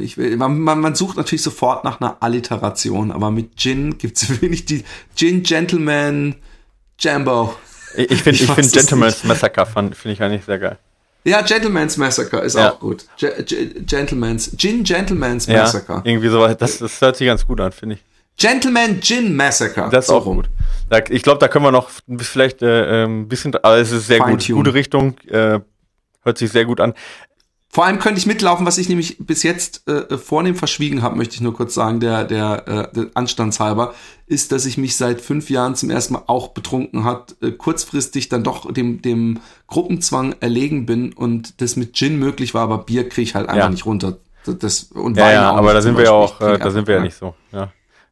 ich will, man, man, man sucht natürlich sofort nach einer Alliteration, aber mit Gin gibt's wenig die Gin Gentleman Jambo. Ich, ich finde Ich find Gentleman's Massacre finde ich eigentlich sehr geil. Ja, Gentleman's Massacre ist Ja. auch gut. Ge Ge Gentleman's Gin Gentleman's Ja, Massacre. irgendwie sowas. Das, das hört sich ganz gut an, finde ich. Gentleman Gin Massacre. Das ist So auch rum. gut. Da, ich glaube, da können wir noch vielleicht äh, ähm, ein bisschen, aber es ist sehr gut. Gute Richtung, äh, hört sich sehr gut an. Vor allem könnte ich mitlaufen, was ich nämlich bis jetzt äh, vornehm verschwiegen habe, möchte ich nur kurz sagen, der, der, äh, der Anstandshalber, ist, dass ich mich seit fünf Jahren zum ersten Mal auch betrunken hat, äh, kurzfristig dann doch dem, dem Gruppenzwang erlegen bin und das mit Gin möglich war, aber Bier kriege ich halt einfach Ja. nicht runter. Das, und Ja, Wein ja, aber da zum sind wir ja auch, äh, da sind wir ja nicht so. Ja.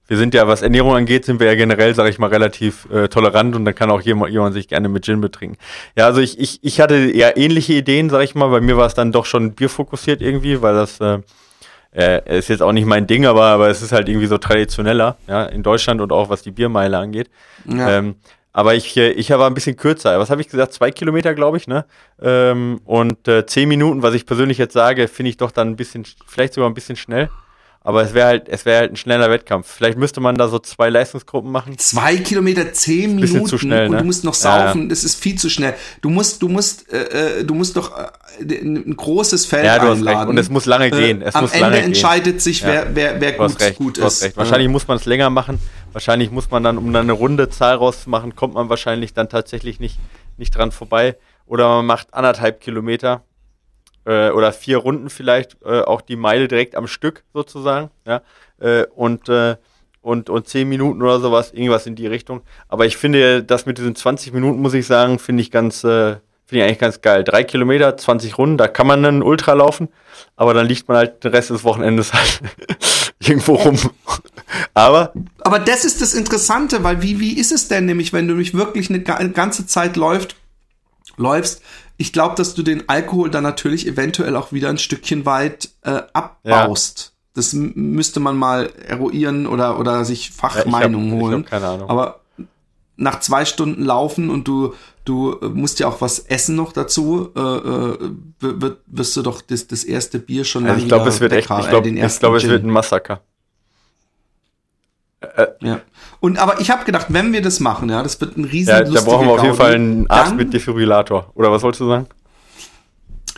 Wir sind ja, was Ernährung angeht, sind wir ja generell, sage ich mal, relativ äh, tolerant und dann kann auch jemand, jemand sich gerne mit Gin betrinken. Ja, also ich, ich, ich hatte eher ähnliche Ideen, sage ich mal. Bei mir war es dann doch schon bierfokussiert irgendwie, weil das äh, äh, ist jetzt auch nicht mein Ding, aber, aber es ist halt irgendwie so traditioneller, ja, in Deutschland und auch was die Biermeile angeht. Ja. Ähm, aber ich, äh, ich war ein bisschen kürzer. Was habe ich gesagt? Zwei Kilometer, glaube ich, ne? Ähm, und äh, zehn Minuten, was ich persönlich jetzt sage, finde ich doch dann ein bisschen, vielleicht sogar ein bisschen schnell. Aber es wäre halt, es wäre halt ein schneller Wettkampf. Vielleicht müsste man da so zwei Leistungsgruppen machen. Zwei Kilometer, zehn bisschen Minuten zu schnell, und ne? du musst noch Ja, ja. saufen, das ist viel zu schnell. Du musst, du musst, äh, äh, du musst doch äh, ein großes Feld Ja, du hast einladen. recht. Und es muss lange gehen. Es am muss Ende lange gehen. entscheidet sich, Ja. wer, wer, wer Du gut, hast recht. gut du hast ist. recht. Wahrscheinlich muss man es länger machen. Wahrscheinlich muss man dann, um dann eine runde Zahl rauszumachen, kommt man wahrscheinlich dann tatsächlich nicht, nicht dran vorbei. Oder man macht anderthalb Kilometer äh, oder vier Runden vielleicht, äh, auch die Meile direkt am Stück sozusagen. Ja? Äh, und, äh, und, und zehn Minuten oder sowas, irgendwas in die Richtung. Aber ich finde, das mit diesen 20 Minuten, muss ich sagen, finde ich ganz, äh, finde ich eigentlich ganz geil. Drei Kilometer, 20 Runden, da kann man einen Ultra laufen, aber dann liegt man halt den Rest des Wochenendes halt irgendwo rum. Aber Aber das ist das Interessante, weil wie, wie ist es denn nämlich, wenn du mich wirklich eine ga- ganze Zeit läuft, läufst? Ich glaube, dass du den Alkohol dann natürlich eventuell auch wieder ein Stückchen weit äh, abbaust. Das m- müsste man mal eruieren oder, oder sich Fachmeinungen ich holen. keine Ahnung. Aber nach zwei Stunden Laufen und du, du äh, musst ja auch was essen noch dazu, äh, äh, wird, wirst du doch das, das erste Bier schon also ich glaube, es wird echt, ich äh, glaube, ersten glaube, es wird ein Massaker. Ja. Und aber ich habe gedacht, wenn wir das machen, ja, das wird ein riesen Ja, da brauchen wir auf jeden Gaudi, Fall einen Arzt mit Defibrillator. Oder was wolltest du sagen?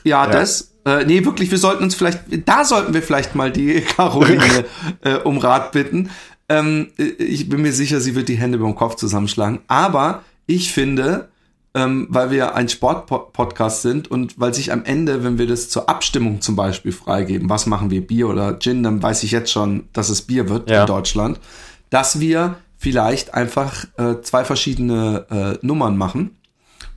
Ja, Ja. das. Äh, nee, wirklich, wir sollten uns vielleicht, da sollten wir vielleicht mal die Caroline äh, um Rat bitten. Ähm, äh, ich bin mir sicher, sie wird die Hände beim Kopf zusammenschlagen. Aber ich finde, ähm, weil wir ein Sport-Podcast sind und weil sich am Ende, wenn wir das zur Abstimmung zum Beispiel freigeben, was machen wir, Bier oder Gin, dann weiß ich jetzt schon, dass es Bier wird Ja. in Deutschland, dass wir vielleicht einfach äh, zwei verschiedene äh, Nummern machen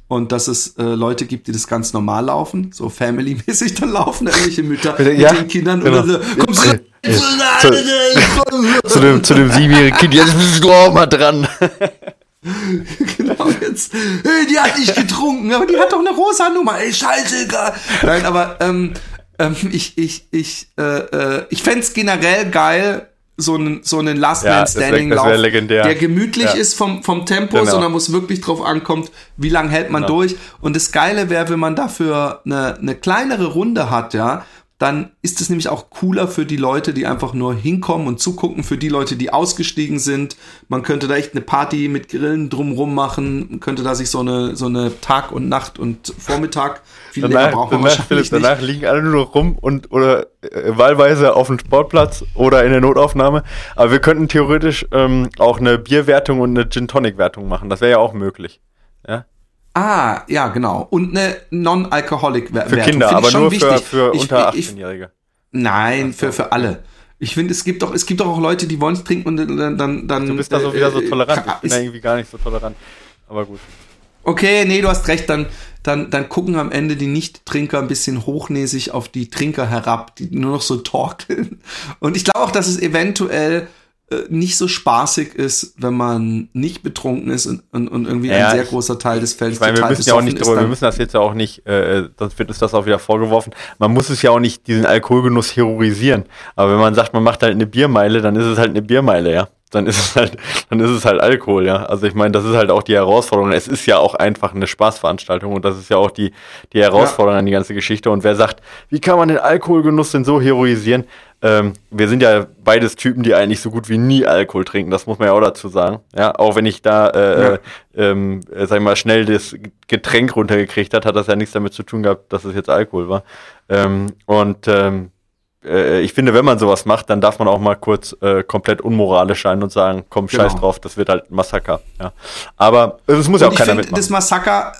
und dass es äh, Leute gibt, die das ganz normal laufen, so family-mäßig dann laufen, irgendwelche Mütter mit Ja, den Kindern genau. oder so, kommst du, Zu dem, zu dem siebenjährigen Kind, jetzt bist du auch mal dran. genau jetzt, hey, die hat nicht getrunken, aber die hat doch eine rosa Nummer, ey, scheißegal. Nein, aber ähm, ähm, ich, ich, ich, äh, äh, ich fänd's generell geil, so einen, so einen Last Man Standing Lauf, der gemütlich Ja. ist vom, vom Tempo, Genau. sondern wo es wirklich drauf ankommt, wie lange hält man Genau. durch. Und das Geile wäre, wenn man dafür eine, eine kleinere Runde hat, ja, dann ist es nämlich auch cooler für die Leute, die einfach nur hinkommen und zugucken, für die Leute, die ausgestiegen sind. Man könnte da echt eine Party mit Grillen drumrum machen, man könnte da sich so eine, so eine Tag und Nacht und Vormittag, viel danach, länger braucht man danach, Philipp, danach liegen alle nur noch rum und oder äh, wahlweise auf dem Sportplatz oder in der Notaufnahme. Aber wir könnten theoretisch ähm, auch eine Bierwertung und eine Gin-Tonic-Wertung machen. Das wäre ja auch möglich. Ja? Ah, ja, genau. Und eine Non-Alcoholic-Wertung. Für Kinder, aber nur für, für unter 18-Jährige. Nein, für, für alle. Ich finde, es gibt doch, es gibt doch auch Leute, die wollen es trinken und dann, dann, dann. Du bist da so äh, wieder so tolerant. Ich bin da irgendwie gar nicht so tolerant. Aber gut. Okay, nee, du hast recht, dann, dann, dann gucken am Ende die Nicht-Trinker ein bisschen hochnäsig auf die Trinker herab, die nur noch so torkeln. Und ich glaube auch, dass es eventuell äh, nicht so spaßig ist, wenn man nicht betrunken ist und, und, und irgendwie ja, ein sehr ich, großer Teil des Feldes ich meine, wir müssen ja auch nicht drüber, wir müssen das jetzt ja auch nicht, äh, sonst wird uns das auch wieder vorgeworfen. Man muss es ja auch nicht diesen Alkoholgenuss terrorisieren. Aber wenn man sagt, man macht halt eine Biermeile, dann ist es halt eine Biermeile, ja. Dann ist es halt, dann ist es halt Alkohol, ja. Also ich meine, das ist halt auch die Herausforderung. Es ist ja auch einfach eine Spaßveranstaltung und das ist ja auch die, die Herausforderung ja. an die ganze Geschichte. Und wer sagt, wie kann man den Alkoholgenuss denn so heroisieren? Ähm, wir sind ja beides Typen, die eigentlich so gut wie nie Alkohol trinken. Das muss man ja auch dazu sagen. Ja, auch wenn ich da, äh, ja. ähm, äh, sag ich mal, schnell das Getränk runtergekriegt hat, hat das ja nichts damit zu tun gehabt, dass es jetzt Alkohol war. Ähm, und ähm, äh, ich finde, wenn man sowas macht, dann darf man auch mal kurz äh, komplett unmoralisch sein und sagen, komm, genau. scheiß drauf, das wird halt ein Massaker. Ja. Aber es muss ja auch keiner mitmachen. Das Massaker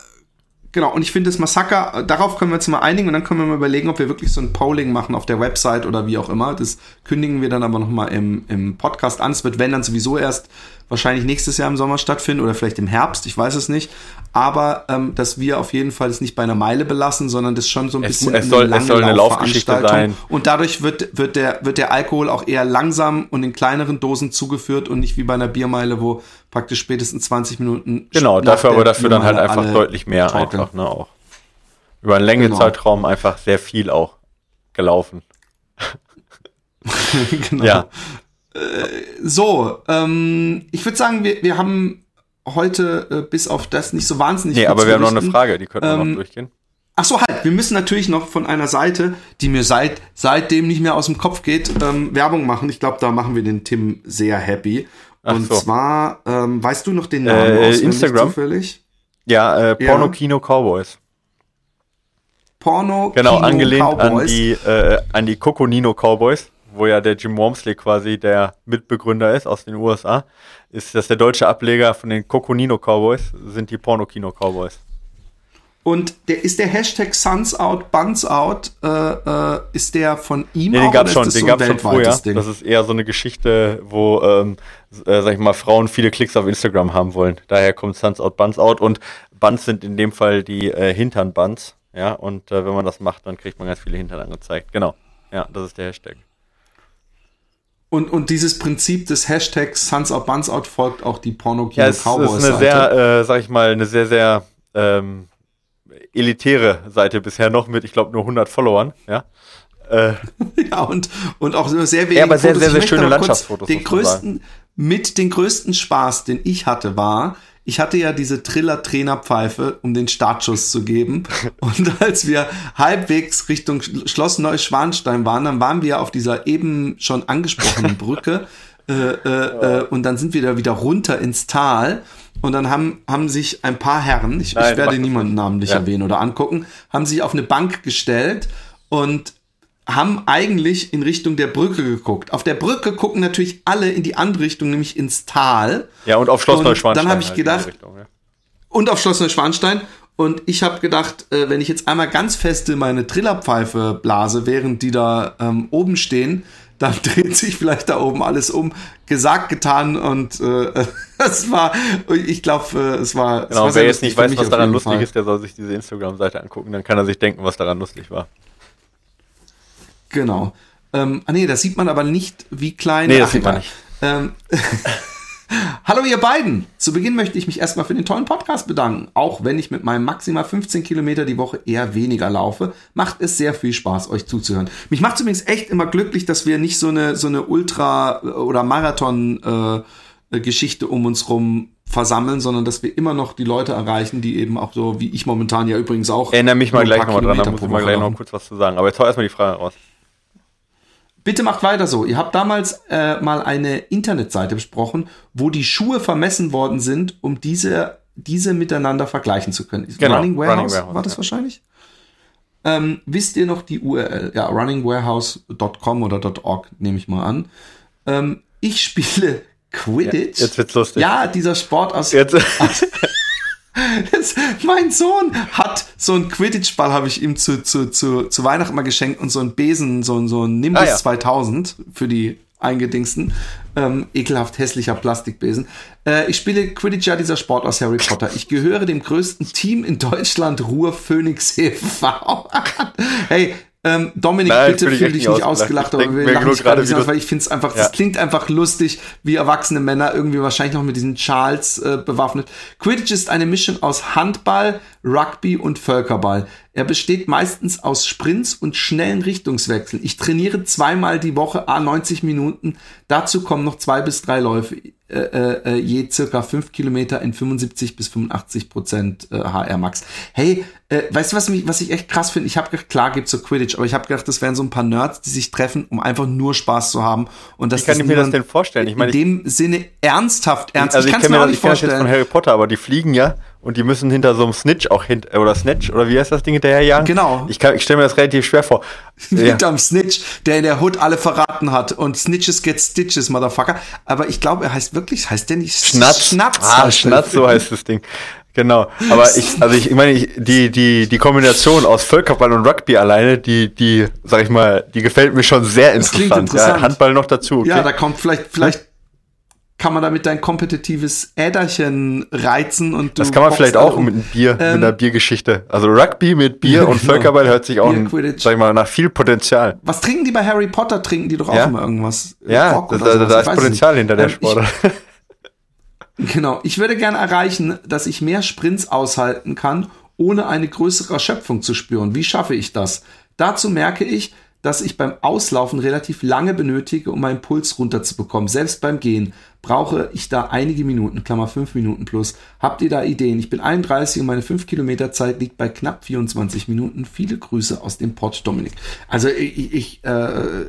Genau, und ich finde das Massaker, darauf können wir uns mal einigen und dann können wir mal überlegen, ob wir wirklich so ein Polling machen auf der Website oder wie auch immer. Das kündigen wir dann aber nochmal im, im Podcast an. Es wird, wenn dann sowieso erst wahrscheinlich nächstes Jahr im Sommer stattfinden oder vielleicht im Herbst, ich weiß es nicht. Aber ähm, dass wir auf jeden Fall es nicht bei einer Meile belassen, sondern das schon so ein bisschen es, es soll, eine, es soll eine Laufgeschichte sein. Und dadurch wird, wird, der, wird der Alkohol auch eher langsam und in kleineren Dosen zugeführt und nicht wie bei einer Biermeile, wo praktisch spätestens 20 Minuten. Genau, dafür aber dafür dann halt einfach deutlich mehr talken. einfach, ne, auch. Über einen längeren genau. Zeitraum einfach sehr viel auch gelaufen. genau. Ja. Äh, so, ähm, ich würde sagen, wir, wir haben heute äh, bis auf das nicht so wahnsinnig. Nee, aber wir haben noch eine Frage, die könnten wir ähm, noch durchgehen. Ach so, halt. Wir müssen natürlich noch von einer Seite, die mir seit seitdem nicht mehr aus dem Kopf geht, ähm, Werbung machen. Ich glaube, da machen wir den Tim sehr happy. Und so. zwar, ähm, weißt du noch den Namen äh, Instagram zufällig? Ja, äh, Porno ja. Kino Cowboys. Porno genau, Kino angelehnt Cowboys. an die äh, an die Coconino Cowboys wo ja der Jim Wormsley quasi der Mitbegründer ist aus den USA, ist das der deutsche Ableger von den Coconino Cowboys, sind die Pornokino Cowboys. Und der ist der Hashtag Suns Out, Buns Out, äh, äh, ist der von ihm nee, den gab schon, den so gab's schon vorher. Ding? Das ist eher so eine Geschichte, wo, ähm, äh, sag ich mal, Frauen viele Klicks auf Instagram haben wollen. Daher kommt Suns Out, Buns Out und Buns sind in dem Fall die äh, Hintern Buns. Ja, und äh, wenn man das macht, dann kriegt man ganz viele Hintern angezeigt. Genau. Ja, das ist der Hashtag. Und, und dieses Prinzip des Hashtags Suns Out Buns Out folgt auch die porno ja, es ist eine sehr, äh, sag ich mal, eine sehr, sehr ähm, elitäre Seite bisher noch mit, ich glaube, nur 100 Followern, ja. Äh, ja, und, und auch sehr wenig ja, aber sehr, Fotos. sehr, sehr schöne Landschaftsfotos. Den größten, mit den größten Spaß, den ich hatte, war, ich hatte ja diese Triller-Trainerpfeife, um den Startschuss zu geben. Und als wir halbwegs Richtung Schloss Neuschwanstein waren, dann waren wir auf dieser eben schon angesprochenen Brücke. äh, äh, äh, und dann sind wir da wieder runter ins Tal. Und dann haben, haben sich ein paar Herren, ich, Nein, ich werde niemanden namentlich ja. erwähnen oder angucken, haben sich auf eine Bank gestellt und haben eigentlich in Richtung der Brücke geguckt. Auf der Brücke gucken natürlich alle in die andere Richtung, nämlich ins Tal. Ja, und auf Schloss und Neuschwanstein. Dann habe ich halt gedacht, Richtung, ja. und auf Schloss Neuschwanstein. Und ich habe gedacht, äh, wenn ich jetzt einmal ganz feste meine Trillerpfeife blase, während die da ähm, oben stehen, dann dreht sich vielleicht da oben alles um. Gesagt, getan und äh, es war, ich glaube, äh, es war. Genau, es war wer jetzt nicht weiß, was daran lustig Fall. ist, der soll sich diese Instagram-Seite angucken, dann kann er sich denken, was daran lustig war. Genau. Ähm, ah nee, das sieht man aber nicht, wie klein. Nee, das Ach, sieht man nicht. Ähm, Hallo ihr beiden! Zu Beginn möchte ich mich erstmal für den tollen Podcast bedanken. Auch wenn ich mit meinem maximal 15 Kilometer die Woche eher weniger laufe, macht es sehr viel Spaß, euch zuzuhören. Mich macht übrigens echt immer glücklich, dass wir nicht so eine, so eine Ultra- oder Marathon- äh, Geschichte um uns rum versammeln, sondern dass wir immer noch die Leute erreichen, die eben auch so, wie ich momentan ja übrigens auch. Erinnere mich mal gleich nochmal dran, da muss ich mal gleich noch kurz was zu sagen. Aber jetzt hau erstmal die Frage raus. Bitte macht weiter so. Ihr habt damals äh, mal eine Internetseite besprochen, wo die Schuhe vermessen worden sind, um diese, diese miteinander vergleichen zu können. Genau, Running Warehouse, Running Warehouse, war das ja. wahrscheinlich? Ähm, wisst ihr noch die URL? Ja, runningwarehouse.com oder .org nehme ich mal an. Ähm, ich spiele Quidditch. Jetzt wird's lustig. Ja, dieser Sport aus. Jetzt, Jetzt, mein Sohn hat so einen Quidditch-Ball, habe ich ihm zu, zu, zu, zu Weihnachten mal geschenkt und so einen Besen, so, so ein Nimbus Ah, ja. 2000 für die Eingedingsten. Ähm, ekelhaft hässlicher Plastikbesen. Äh, ich spiele Quidditch ja dieser Sport aus Harry Potter. Ich gehöre dem größten Team in Deutschland, Ruhr Phoenix e.V. hey, ähm, Dominik, Nein, bitte fühl ich fühl echt dich nicht ausgelacht. aber wir lachen nicht gerade aus, weil ich finde es einfach, Ja. das klingt einfach lustig, wie erwachsene Männer irgendwie wahrscheinlich noch mit diesen Schals äh, bewaffnet. Quidditch ist eine Mischung aus Handball, Rugby und Völkerball. Er besteht meistens aus Sprints und schnellen Richtungswechseln. Ich trainiere zweimal die Woche, a 90 Minuten. Dazu kommen noch zwei bis drei Läufe, äh, äh, je circa fünf Kilometer in 75 bis 85 Prozent äh, HR Max. Hey, äh, weißt du, was, mich, was ich echt krass finde? Ich habe gedacht, klar gibt's so Quidditch, aber ich habe gedacht, das wären so ein paar Nerds, die sich treffen, um einfach nur Spaß zu haben. Und das Wie kann ich mir das denn vorstellen? Ich meine, in dem Sinne ernsthaft, ernst. also ich, kenn mir das, nicht vorstellen. von Harry Potter, aber die fliegen ja und die müssen hinter so einem Snitch auch hinter, oder Snatch, oder wie heißt das Ding hinterherjagen? Genau. Ich, kann- ich stelle mir das relativ schwer vor. Ja. Hinterm Snitch, der in der Hood alle verraten hat. Und Snitches get Stitches, Motherfucker. Aber ich glaube, er heißt wirklich, heißt der nicht Schnatz. Schnatz. Ah, Schnatz, so heißt das Ding. Genau. Aber ich, also ich, meine, ich, die, die, die Kombination aus Völkerball und Rugby alleine, die, die, sag ich mal, die gefällt mir schon sehr interessant. interessant. Ja, Handball noch dazu. Okay? Ja, da kommt vielleicht, vielleicht kann man damit dein kompetitives Äderchen reizen und das kann man vielleicht auch um. mit einem Bier, mit Ähm, einer Biergeschichte. Also Rugby mit Bier und genau. Völkerball hört sich auch, ein, sag ich mal, nach viel Potenzial. Was trinken die bei Harry Potter? Trinken die doch auch Ja. immer irgendwas? Äh, Ja, Grog da, da, da ist es Potenzial hinter der Ähm, Sportart. Genau. Ich würde gerne erreichen, dass ich mehr Sprints aushalten kann, ohne eine größere Erschöpfung zu spüren. Wie schaffe ich das? Dazu merke ich, dass ich beim Auslaufen relativ lange benötige, um meinen Puls runterzubekommen. Selbst beim Gehen brauche ich da einige Minuten, Klammer 5 Minuten plus. Habt ihr da Ideen? Ich bin 31 und meine 5 Kilometer Zeit liegt bei knapp 24 Minuten. Viele Grüße aus dem Pott, Dominik. Also ich, ich, äh,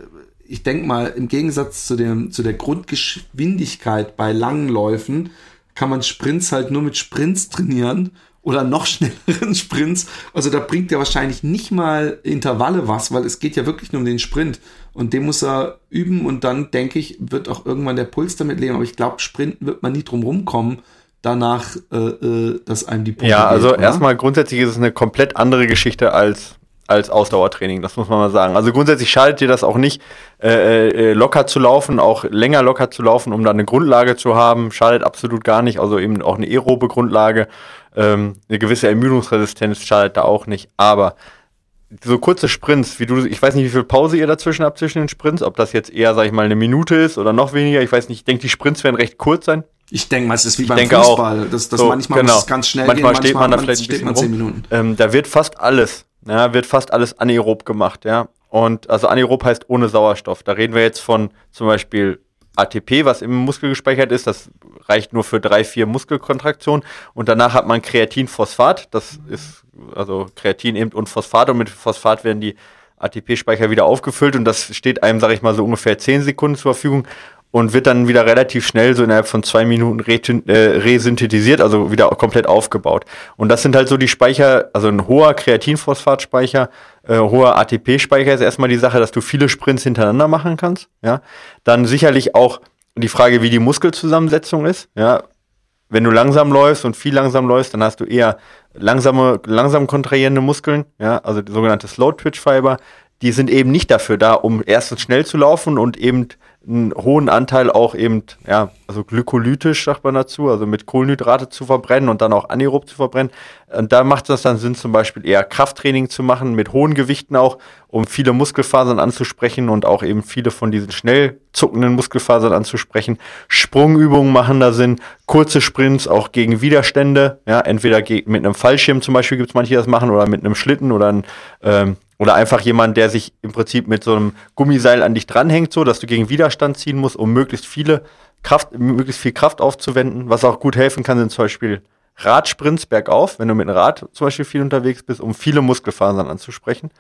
ich denke mal, im Gegensatz zu, dem, zu der Grundgeschwindigkeit bei langen Läufen kann man Sprints halt nur mit Sprints trainieren oder noch schnelleren Sprints. Also da bringt ja wahrscheinlich nicht mal Intervalle was, weil es geht ja wirklich nur um den Sprint. Und den muss er üben und dann, denke ich, wird auch irgendwann der Puls damit leben. Aber ich glaube, Sprinten wird man nie drum rumkommen, danach, äh, äh, dass einem die Pumpe Ja, also geht, erstmal grundsätzlich ist es eine komplett andere Geschichte als als Ausdauertraining, das muss man mal sagen. Also grundsätzlich schadet dir das auch nicht, äh, äh, locker zu laufen, auch länger locker zu laufen, um dann eine Grundlage zu haben, schadet absolut gar nicht, also eben auch eine aerobe Grundlage, ähm, eine gewisse Ermüdungsresistenz schadet da auch nicht, aber so kurze Sprints, wie du, ich weiß nicht, wie viel Pause ihr dazwischen habt zwischen den Sprints, ob das jetzt eher, sag ich mal, eine Minute ist oder noch weniger, ich weiß nicht, ich denke, die Sprints werden recht kurz sein, Ich denke mal, es ist wie beim Fußball. auch. Das, das So, manchmal genau. muss es ganz schnell manchmal gehen, steht man da vielleicht steht man zehn Minuten. Ähm, da wird fast alles, ja, wird fast alles anaerob gemacht, ja. Und also anaerob heißt ohne Sauerstoff. Da reden wir jetzt von zum Beispiel ATP, was im Muskel gespeichert ist. Das reicht nur für drei, vier Muskelkontraktionen. Und danach hat man Kreatinphosphat. Das ist also Kreatin eben und Phosphat. Und mit Phosphat werden die ATP-Speicher wieder aufgefüllt. Und das steht einem, sage ich mal, so ungefähr zehn Sekunden zur Verfügung und wird dann wieder relativ schnell, so innerhalb von zwei Minuten äh, resynthetisiert, also wieder komplett aufgebaut. Und das sind halt so die Speicher, also ein hoher Kreatinphosphatspeicher, äh, hoher ATP-Speicher ist erstmal die Sache, dass du viele Sprints hintereinander machen kannst. Ja, dann sicherlich auch die Frage, wie die Muskelzusammensetzung ist. Ja, wenn du langsam läufst und viel langsam läufst, dann hast du eher langsame, langsam kontrahierende Muskeln, ja, also sogenannte Slow Twitch Fiber. Die sind eben nicht dafür da, um erstens schnell zu laufen und eben einen hohen Anteil auch eben, ja, also glykolytisch sagt man dazu, also mit Kohlenhydrate zu verbrennen und dann auch anaerob zu verbrennen. Und da macht es dann Sinn, zum Beispiel eher Krafttraining zu machen, mit hohen Gewichten auch, um viele Muskelfasern anzusprechen und auch eben viele von diesen schnell zuckenden Muskelfasern anzusprechen. Sprungübungen machen da Sinn, kurze Sprints auch gegen Widerstände, ja, entweder mit einem Fallschirm zum Beispiel gibt es manche, die das machen, oder mit einem Schlitten oder ein, ähm, oder einfach jemand, der sich im Prinzip mit so einem Gummiseil an dich dranhängt, so dass du gegen Widerstand ziehen musst, um möglichst viele Kraft, möglichst viel Kraft aufzuwenden. Was auch gut helfen kann, sind zum Beispiel Radsprints bergauf, wenn du mit dem Rad zum Beispiel viel unterwegs bist, um viele Muskelfasern anzusprechen.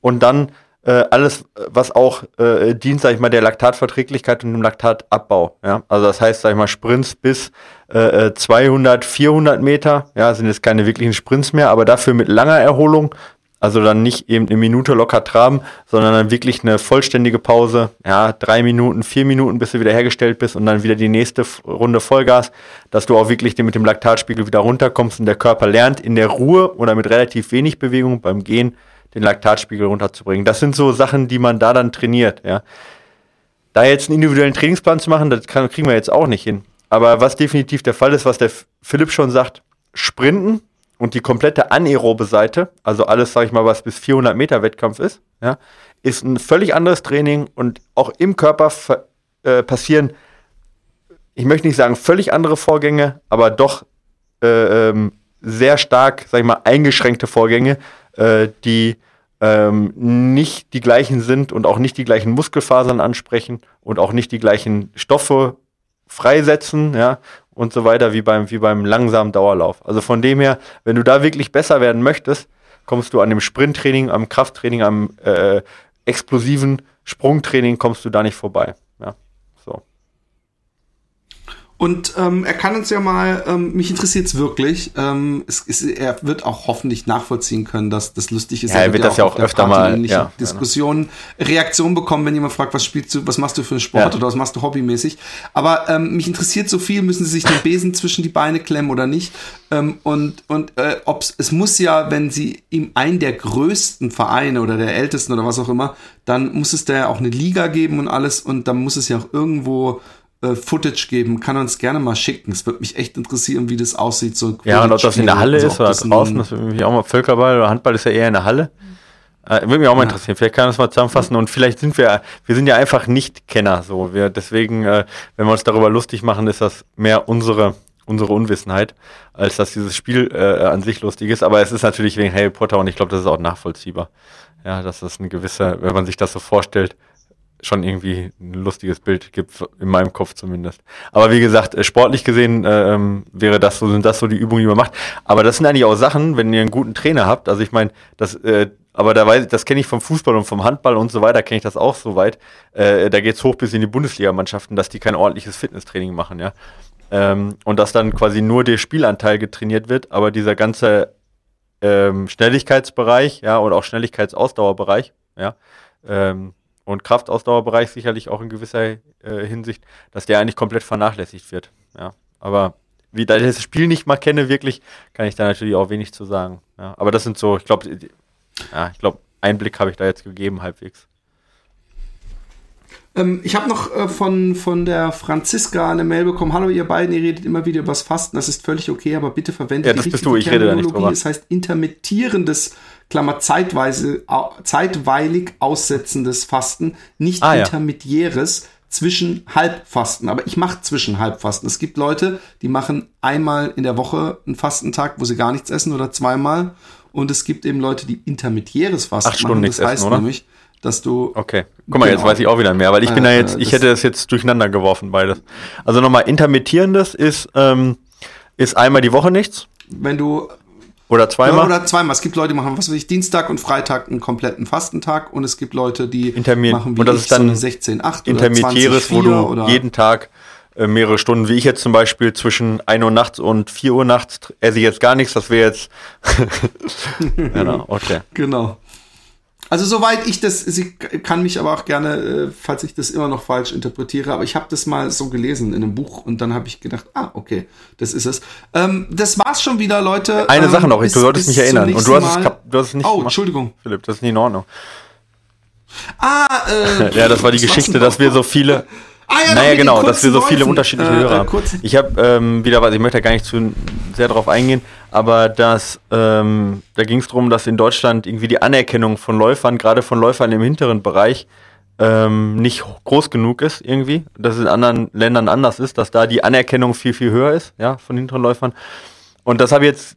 Und dann äh, alles, was auch äh, dient, sag ich mal, der Laktatverträglichkeit und dem Laktatabbau. Ja? Also das heißt, sag ich mal, Sprints bis äh, 200, 400 Meter, ja, sind jetzt keine wirklichen Sprints mehr, aber dafür mit langer Erholung, also dann nicht eben eine Minute locker traben, sondern dann wirklich eine vollständige Pause, ja, drei Minuten, vier Minuten, bis du wieder hergestellt bist und dann wieder die nächste Runde Vollgas, dass du auch wirklich mit dem Laktatspiegel wieder runterkommst und der Körper lernt, in der Ruhe oder mit relativ wenig Bewegung beim Gehen den Laktatspiegel runterzubringen. Das sind so Sachen, die man da dann trainiert, ja. Da jetzt einen individuellen Trainingsplan zu machen, das kann, kriegen wir jetzt auch nicht hin. Aber was definitiv der Fall ist, was der Philipp schon sagt, Sprinten und die komplette anaerobe Seite, also alles, sag ich mal, was bis 400 Meter Wettkampf ist, ja, ist ein völlig anderes Training und auch im Körper äh, passieren, ich möchte nicht sagen völlig andere Vorgänge, aber doch äh, ähm, sehr stark, sag ich mal, eingeschränkte Vorgänge, äh, die ähm, nicht die gleichen sind und auch nicht die gleichen Muskelfasern ansprechen und auch nicht die gleichen Stoffe freisetzen, ja, und so weiter wie beim, wie beim langsamen Dauerlauf. Also von dem her, wenn du da wirklich besser werden möchtest, kommst du an dem Sprinttraining, am Krafttraining, am äh, explosiven Sprungtraining kommst du da nicht vorbei. Und ähm, er kann uns ja mal, ähm, mich interessiert es wirklich, ähm, es, es, er wird auch hoffentlich nachvollziehen können, dass das lustig ist. Ja, er, er wird, das ja auch öfter Party mal ja, Diskussionen, ja. Reaktionen bekommen, wenn jemand fragt, was spielst du, was machst du für einen Sport ja. oder was machst du hobbymäßig. Aber ähm, mich interessiert so viel, müssen sie sich den Besen zwischen die Beine klemmen oder nicht. Ähm, und und äh, ob's, es muss ja, wenn sie ihm einen der größten Vereine oder der ältesten oder was auch immer, dann muss es da ja auch eine Liga geben und alles und dann muss es ja auch irgendwo äh, Footage geben, kann uns gerne mal schicken. Es würde mich echt interessieren, wie das aussieht. So ja, und ob das in der Halle so, ist oder draußen, das würde mich auch mal Völkerball oder Handball ist ja eher in der Halle. Äh, würde mich auch mal ja. interessieren. Vielleicht kann das mal zusammenfassen und vielleicht sind wir, wir sind ja einfach nicht Kenner, so. Wir, deswegen, äh, wenn wir uns darüber lustig machen, ist das mehr unsere, unsere Unwissenheit, als dass dieses Spiel äh, an sich lustig ist. Aber es ist natürlich wegen Harry Potter und ich glaube, das ist auch nachvollziehbar. Ja, dass das eine gewisse, wenn man sich das so vorstellt, schon irgendwie ein lustiges Bild gibt, in meinem Kopf zumindest. Aber wie gesagt, äh, sportlich gesehen äh, ähm, wäre das so, sind das so die Übungen, die man macht. Aber das sind eigentlich auch Sachen, wenn ihr einen guten Trainer habt. Also ich meine, das, äh, aber da weiß das kenne ich vom Fußball und vom Handball und so weiter, kenne ich das auch so weit. Äh, da geht's hoch bis in die Bundesligamannschaften, dass die kein ordentliches Fitnesstraining machen, ja. Ähm, und dass dann quasi nur der Spielanteil getrainiert wird, aber dieser ganze ähm, Schnelligkeitsbereich, ja, und auch Schnelligkeitsausdauerbereich, ja, ähm, und Kraftausdauerbereich sicherlich auch in gewisser äh, Hinsicht, dass der eigentlich komplett vernachlässigt wird. Ja, aber wie da ich das Spiel nicht mal kenne, wirklich, kann ich da natürlich auch wenig zu sagen. Ja, aber das sind so, ich glaube, ja, ich glaube, Einblick habe ich da jetzt gegeben, halbwegs. Ähm, ich habe noch äh, von, von der Franziska eine Mail bekommen. Hallo ihr beiden, ihr redet immer wieder über das Fasten. Das ist völlig okay, aber bitte verwendet ja, das die bist du. Ich rede da nicht drüber. Das heißt intermittierendes, Klammer zeitweise, zeitweilig aussetzendes Fasten, nicht ah, intermediäres. Ja zwischen Halbfasten. Aber ich mache zwischen Halbfasten. Es gibt Leute, die machen einmal in der Woche einen Fastentag, wo sie gar nichts essen oder zweimal. Und es gibt eben Leute, die intermittieres Fasten Acht Stunden machen. Das heißt essen, oder? nämlich, dass du. Okay. Guck mal, genau. jetzt weiß ich auch wieder mehr, weil ich bin da jetzt, ich hätte das jetzt durcheinander geworfen, beides. Also nochmal, intermittierendes ist, ähm, ist einmal die Woche nichts. Wenn du. Oder zweimal? Oder zweimal. Es gibt Leute, die machen, was weiß ich, Dienstag und Freitag einen kompletten Fastentag und es gibt Leute, die Intermi machen wie und das ist dann so 16, 8 Intermittieres, wo du oder jeden Tag äh, mehrere Stunden, wie ich jetzt zum Beispiel zwischen 1 Uhr nachts und 4 Uhr nachts esse ich jetzt gar nichts, das wäre jetzt. genau, okay. Genau. Also soweit ich das, sie kann mich aber auch gerne, äh, falls ich das immer noch falsch interpretiere, aber ich habe das mal so gelesen in einem Buch und dann habe ich gedacht, ah, okay, das ist es. Ähm, das war's schon wieder, Leute. Eine ähm, Sache noch, bis, du solltest mich erinnern. Und du hast, es, du hast es nicht Oh, gemacht. Entschuldigung. Philipp, das ist nicht in Ordnung. Ah, äh, ja, das war die Geschichte, dass wir so viele Ah, ja, naja, genau, dass wir so viele unterschiedliche äh, Hörer haben. Ich habe ähm, wieder was, ich möchte da gar nicht zu sehr drauf eingehen, aber das, ähm, da ging es darum, dass in Deutschland irgendwie die Anerkennung von Läufern, gerade von Läufern im hinteren Bereich, ähm, nicht groß genug ist irgendwie, dass es in anderen Ländern anders ist, dass da die Anerkennung viel, viel höher ist, ja, von hinteren Läufern. Und das habe ich jetzt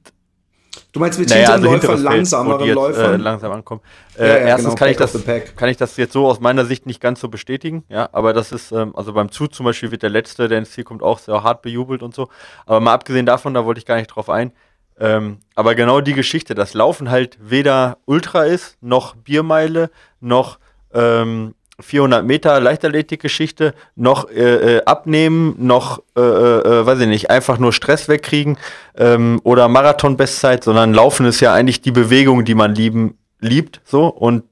Du meinst mit naja, hinteren also Läufern, langsameren jetzt, Läufern? Äh, langsam ankommen. Äh, Ja, ja, erstens genau, kann, ich das, kann ich das jetzt so aus meiner Sicht nicht ganz so bestätigen, ja, aber das ist, ähm, also beim Zug zum Beispiel wird der Letzte, der ins Ziel kommt, auch sehr hart bejubelt und so. Aber mal abgesehen davon, da wollte ich gar nicht drauf ein. Ähm, aber genau die Geschichte, dass Laufen halt weder Ultra ist, noch Biermeile, noch ähm, 400 Meter Leichtathletik-Geschichte, noch äh, äh, abnehmen, noch, äh, äh, weiß ich nicht, einfach nur Stress wegkriegen ähm, oder Marathon-Bestzeit, sondern Laufen ist ja eigentlich die Bewegung, die man lieben, liebt, so und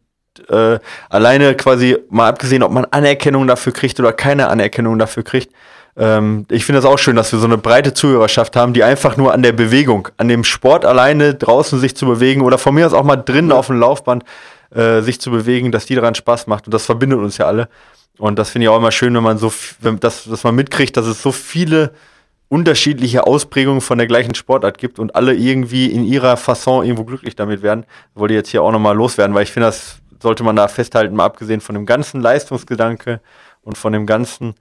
äh, alleine quasi mal abgesehen, ob man Anerkennung dafür kriegt oder keine Anerkennung dafür kriegt. Ähm, ich finde das auch schön, dass wir so eine breite Zuhörerschaft haben, die einfach nur an der Bewegung, an dem Sport alleine draußen sich zu bewegen oder von mir aus auch mal drinnen auf dem Laufband äh, sich zu bewegen, dass die daran Spaß macht. Und das verbindet uns ja alle. Und das finde ich auch immer schön, wenn man so, wenn, dass, dass man mitkriegt, dass es so viele unterschiedliche Ausprägungen von der gleichen Sportart gibt und alle irgendwie in ihrer Fasson irgendwo glücklich damit werden. Wollte ich jetzt hier auch nochmal loswerden, weil ich finde, das sollte man da festhalten, mal abgesehen von dem ganzen Leistungsgedanke und von dem ganzen,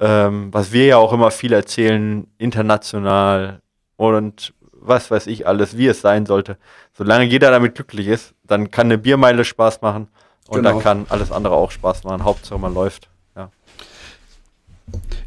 ähm, was wir ja auch immer viel erzählen, international und was weiß ich alles, wie es sein sollte. Solange jeder damit glücklich ist, dann kann eine Biermeile Spaß machen und Genau. dann kann alles andere auch Spaß machen. Hauptsache man läuft. Ja.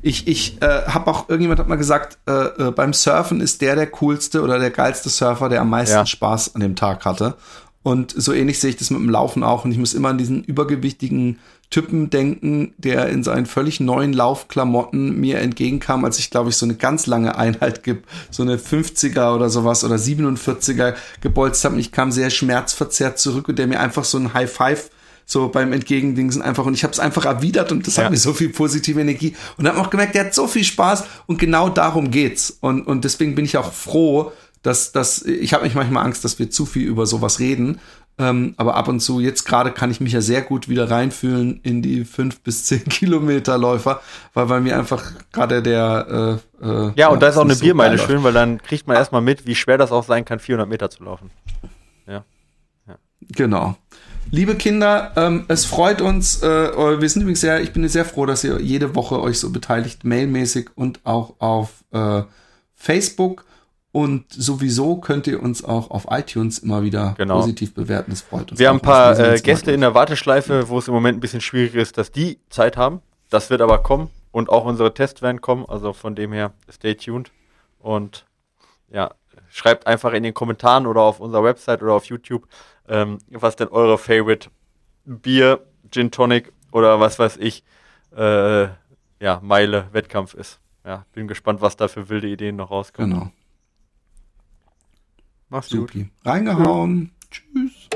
Ich, ich äh, habe auch, irgendjemand hat mal gesagt, äh, äh, beim Surfen ist der der coolste oder der geilste Surfer, der am meisten Ja. Spaß an dem Tag hatte. Und so ähnlich sehe ich das mit dem Laufen auch. Und ich muss immer an diesen übergewichtigen Typen denken, der in seinen völlig neuen Laufklamotten mir entgegenkam, als ich, glaube ich, so eine ganz lange Einheit gibt, so eine 50er oder sowas oder 47er gebolzt habe. Und ich kam sehr schmerzverzerrt zurück und der mir einfach so ein High Five so beim Entgegendingsen einfach und ich habe es einfach erwidert und das Ja. hat mir so viel positive Energie und habe auch gemerkt, der hat so viel Spaß und genau darum geht's und und deswegen bin ich auch froh, dass dass ich habe mich manchmal Angst, dass wir zu viel über sowas reden, ähm, aber ab und zu jetzt gerade kann ich mich ja sehr gut wieder reinfühlen in die fünf bis zehn Kilometer Läufer, weil bei mir einfach gerade der äh, äh, Ja, und da ist auch eine so Biermeile schön, weil dann kriegt man erstmal mit, wie schwer das auch sein kann, 400 Meter zu laufen. Genau. Liebe Kinder, ähm, es freut uns. Äh, wir sind übrigens sehr, ich bin sehr froh, dass ihr jede Woche euch so beteiligt, mailmäßig und auch auf äh, Facebook. Und sowieso könnt ihr uns auch auf iTunes immer wieder Genau. positiv bewerten. Das freut uns. Wir haben ein paar äh, Gäste in der Warteschleife, wo es im Moment ein bisschen schwierig ist, dass die Zeit haben. Das wird aber kommen und auch unsere Tests werden kommen. Also von dem her, stay tuned. Und ja, schreibt einfach in den Kommentaren oder auf unserer Website oder auf YouTube, ähm, was denn eure Favorite Bier, Gin Tonic oder was weiß ich, äh, ja, Meile, Wettkampf ist. Ja, bin gespannt, was da für wilde Ideen noch rauskommen. Genau. Mach's Supi. gut. Reingehauen. Ja. Tschüss.